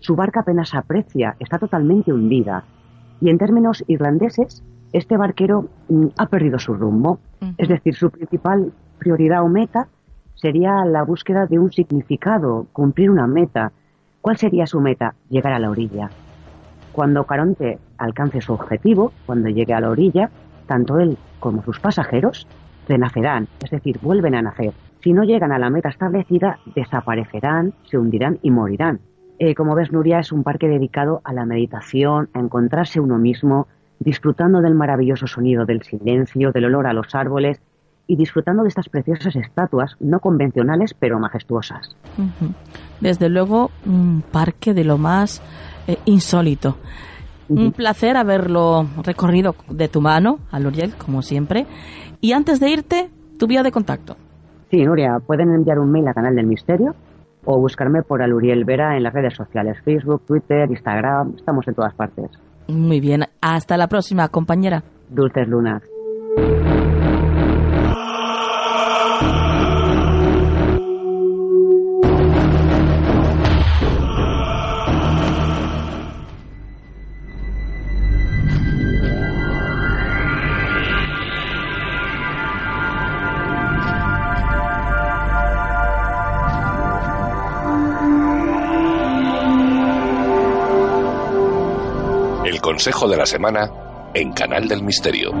Su barca apenas aprecia, está totalmente hundida. Y en términos irlandeses, este barquero mm, ha perdido su rumbo. Es decir, su principal prioridad o meta sería la búsqueda de un significado, cumplir una meta, ¿Cuál sería su meta? Llegar a la orilla. Cuando Caronte alcance su objetivo, cuando llegue a la orilla, tanto él como sus pasajeros renacerán, es decir, vuelven a nacer. Si no llegan a la meta establecida, desaparecerán, se hundirán y morirán. Eh, como ves, Nuria es un parque dedicado a la meditación, a encontrarse uno mismo, disfrutando del maravilloso sonido del silencio, del olor a los árboles y disfrutando de estas preciosas estatuas, no convencionales pero majestuosas. Desde luego, un parque de lo más eh, insólito. Un placer haberlo recorrido de tu mano, Aluriel, como siempre. Y antes de irte, tu vía de contacto. Sí, Nuria, pueden enviar un mail a Canal del Misterio o buscarme por Aluriel Vera en las redes sociales, Facebook, Twitter, Instagram, estamos en todas partes. Muy bien, hasta la próxima, compañera. Dulces lunas. Consejo de la Semana en Canal del Misterio.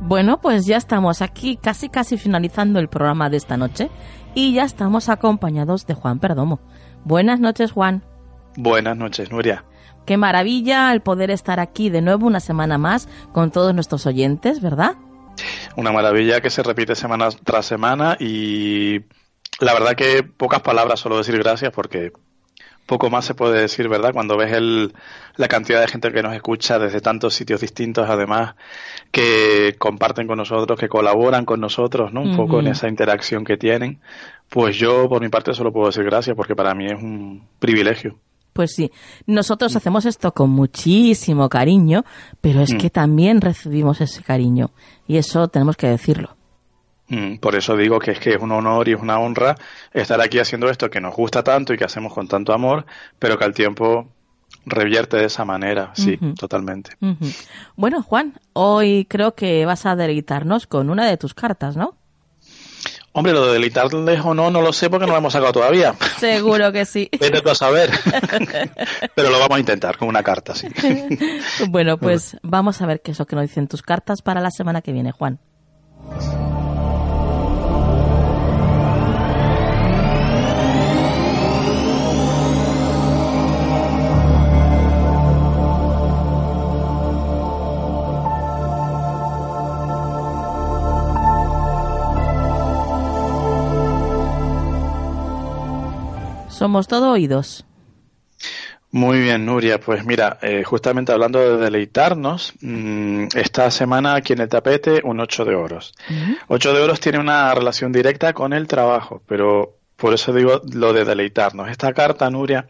Bueno, pues ya estamos aquí casi casi finalizando el programa de esta noche y ya estamos acompañados de Juan Perdomo. Buenas noches, Juan. Buenas noches, Nuria. Qué maravilla el poder estar aquí de nuevo una semana más con todos nuestros oyentes, ¿verdad? Una maravilla que se repite semana tras semana y la verdad que pocas palabras solo decir gracias porque poco más se puede decir, ¿verdad? Cuando ves el, la cantidad de gente que nos escucha desde tantos sitios distintos, además, que comparten con nosotros, que colaboran con nosotros, ¿no? Un poco en esa interacción que tienen. Pues yo, por mi parte, solo puedo decir gracias porque para mí es un privilegio Pues sí, nosotros hacemos esto con muchísimo cariño, pero es Mm. que también recibimos ese cariño y eso tenemos que decirlo. Mm, Por eso digo que es que es un honor y es una honra estar aquí haciendo esto que nos gusta tanto y que hacemos con tanto amor, pero que al tiempo revierte de esa manera. Sí, totalmente. Bueno, Juan, hoy creo que vas a deleitarnos con una de tus cartas, ¿no? Hombre, lo de deleitarles o no, no lo sé porque no lo hemos sacado todavía. Seguro que sí. Vete tú a saber. pero lo vamos a intentar con una carta, sí. Bueno, pues vamos a ver qué es lo que nos dicen tus cartas para la semana que viene, Juan. Somos todo oídos. Muy bien, Nuria. Pues mira, eh, justamente hablando de deleitarnos, mm, esta semana aquí en el tapete un 8 de oros. Ocho de oros tiene una relación directa con el trabajo, pero por eso digo lo de deleitarnos. Esta carta, Nuria,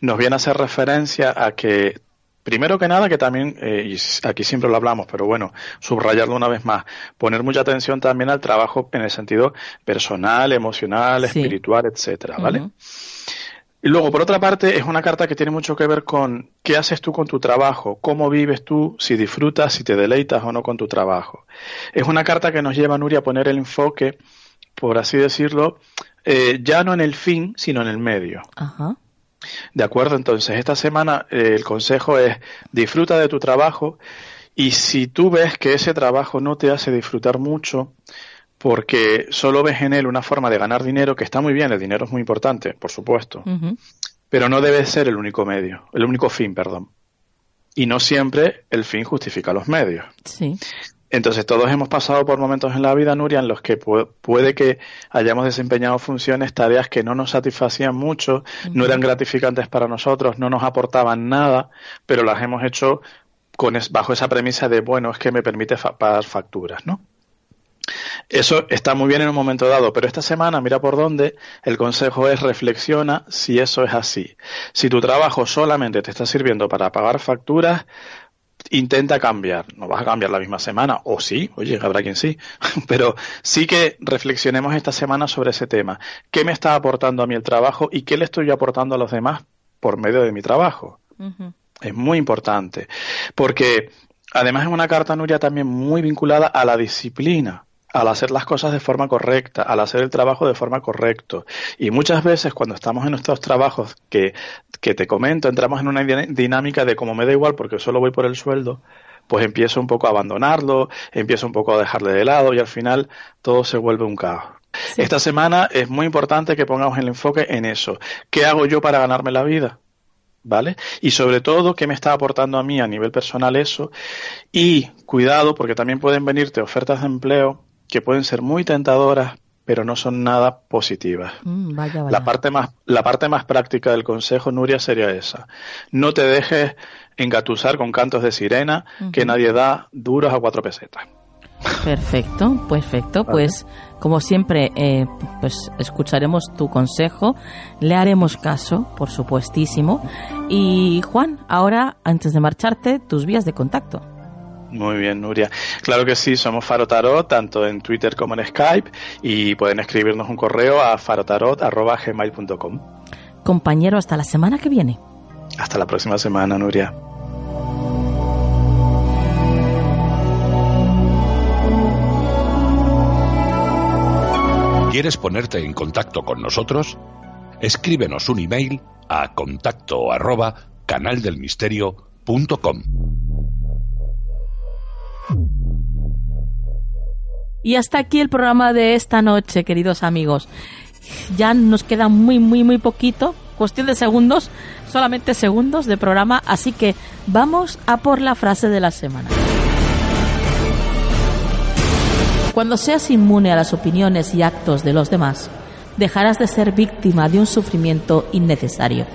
nos viene a hacer referencia a que, primero que nada, que también, eh, y aquí siempre lo hablamos, pero bueno, subrayarlo una vez más, poner mucha atención también al trabajo en el sentido personal, emocional, Sí. espiritual, etcétera, ¿vale? Y luego, por otra parte, es una carta que tiene mucho que ver con qué haces tú con tu trabajo, cómo vives tú, si disfrutas, si te deleitas o no con tu trabajo. Es una carta que nos lleva, Nuria, a poner el enfoque, por así decirlo, eh, ya no en el fin, sino en el medio. Ajá. ¿De acuerdo? Entonces, esta semana eh, el consejo es disfruta de tu trabajo y si tú ves que ese trabajo no te hace disfrutar mucho, porque solo ves en él una forma de ganar dinero, que está muy bien, el dinero es muy importante, por supuesto, pero no debe ser el único medio, el único fin, perdón. Y no siempre el fin justifica los medios. Sí. Entonces todos hemos pasado por momentos en la vida, Nuria, en los que pu- puede que hayamos desempeñado funciones, tareas que no nos satisfacían mucho, no eran gratificantes para nosotros, no nos aportaban nada, pero las hemos hecho con es- bajo esa premisa de, bueno, es que me permite fa- pagar facturas, ¿no? Eso está muy bien en un momento dado, pero esta semana, mira por dónde, el consejo es reflexiona si eso es así. Si tu trabajo solamente te está sirviendo para pagar facturas, intenta cambiar. No vas a cambiar la misma semana, o sí, oye, habrá quien sí, pero sí que reflexionemos esta semana sobre ese tema. ¿Qué me está aportando a mí el trabajo y qué le estoy aportando a los demás por medio de mi trabajo? Es muy importante, porque además es una carta, Nuria, también muy vinculada a la disciplina al hacer las cosas de forma correcta, al hacer el trabajo de forma correcta. Y muchas veces cuando estamos en nuestros trabajos que, que te comento, entramos en una din- dinámica de como me da igual porque solo voy por el sueldo, pues empiezo un poco a abandonarlo, empiezo un poco a dejarle de lado y al final todo se vuelve un caos. Esta semana es muy importante que pongamos el enfoque en eso. ¿Qué hago yo para ganarme la vida? ¿Vale? Y sobre todo, ¿qué me está aportando a mí a nivel personal eso? Y cuidado, porque también pueden venirte ofertas de empleo que pueden ser muy tentadoras, pero no son nada positivas. Mm, vaya, vaya. La parte más, la parte más práctica del consejo, Nuria, sería esa. No te dejes engatusar con cantos de sirena que nadie da duros a cuatro pesetas. Perfecto, perfecto. Pues como siempre, eh, pues escucharemos tu consejo, le haremos caso, por supuestísimo. Y Juan, ahora, antes de marcharte, tus vías de contacto. Muy bien, Nuria. Claro que sí, somos Faro Tarot, tanto en Twitter como en Skype, y pueden escribirnos un correo a farotarot.gmail.com. Compañero, hasta la semana que viene. Hasta la próxima semana, Nuria. ¿Quieres ponerte en contacto con nosotros? Escríbenos un email a contacto arroba canaldelmisterio.com. Y hasta aquí el programa de esta noche, queridos amigos. Ya nos queda muy, muy, muy poquito, cuestión de segundos, solamente segundos de programa, así que vamos a por la frase de la semana. Cuando seas inmune a las opiniones y actos de los demás, dejarás de ser víctima de un sufrimiento innecesario.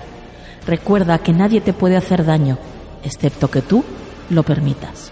Recuerda que nadie te puede hacer daño, excepto que tú lo permitas.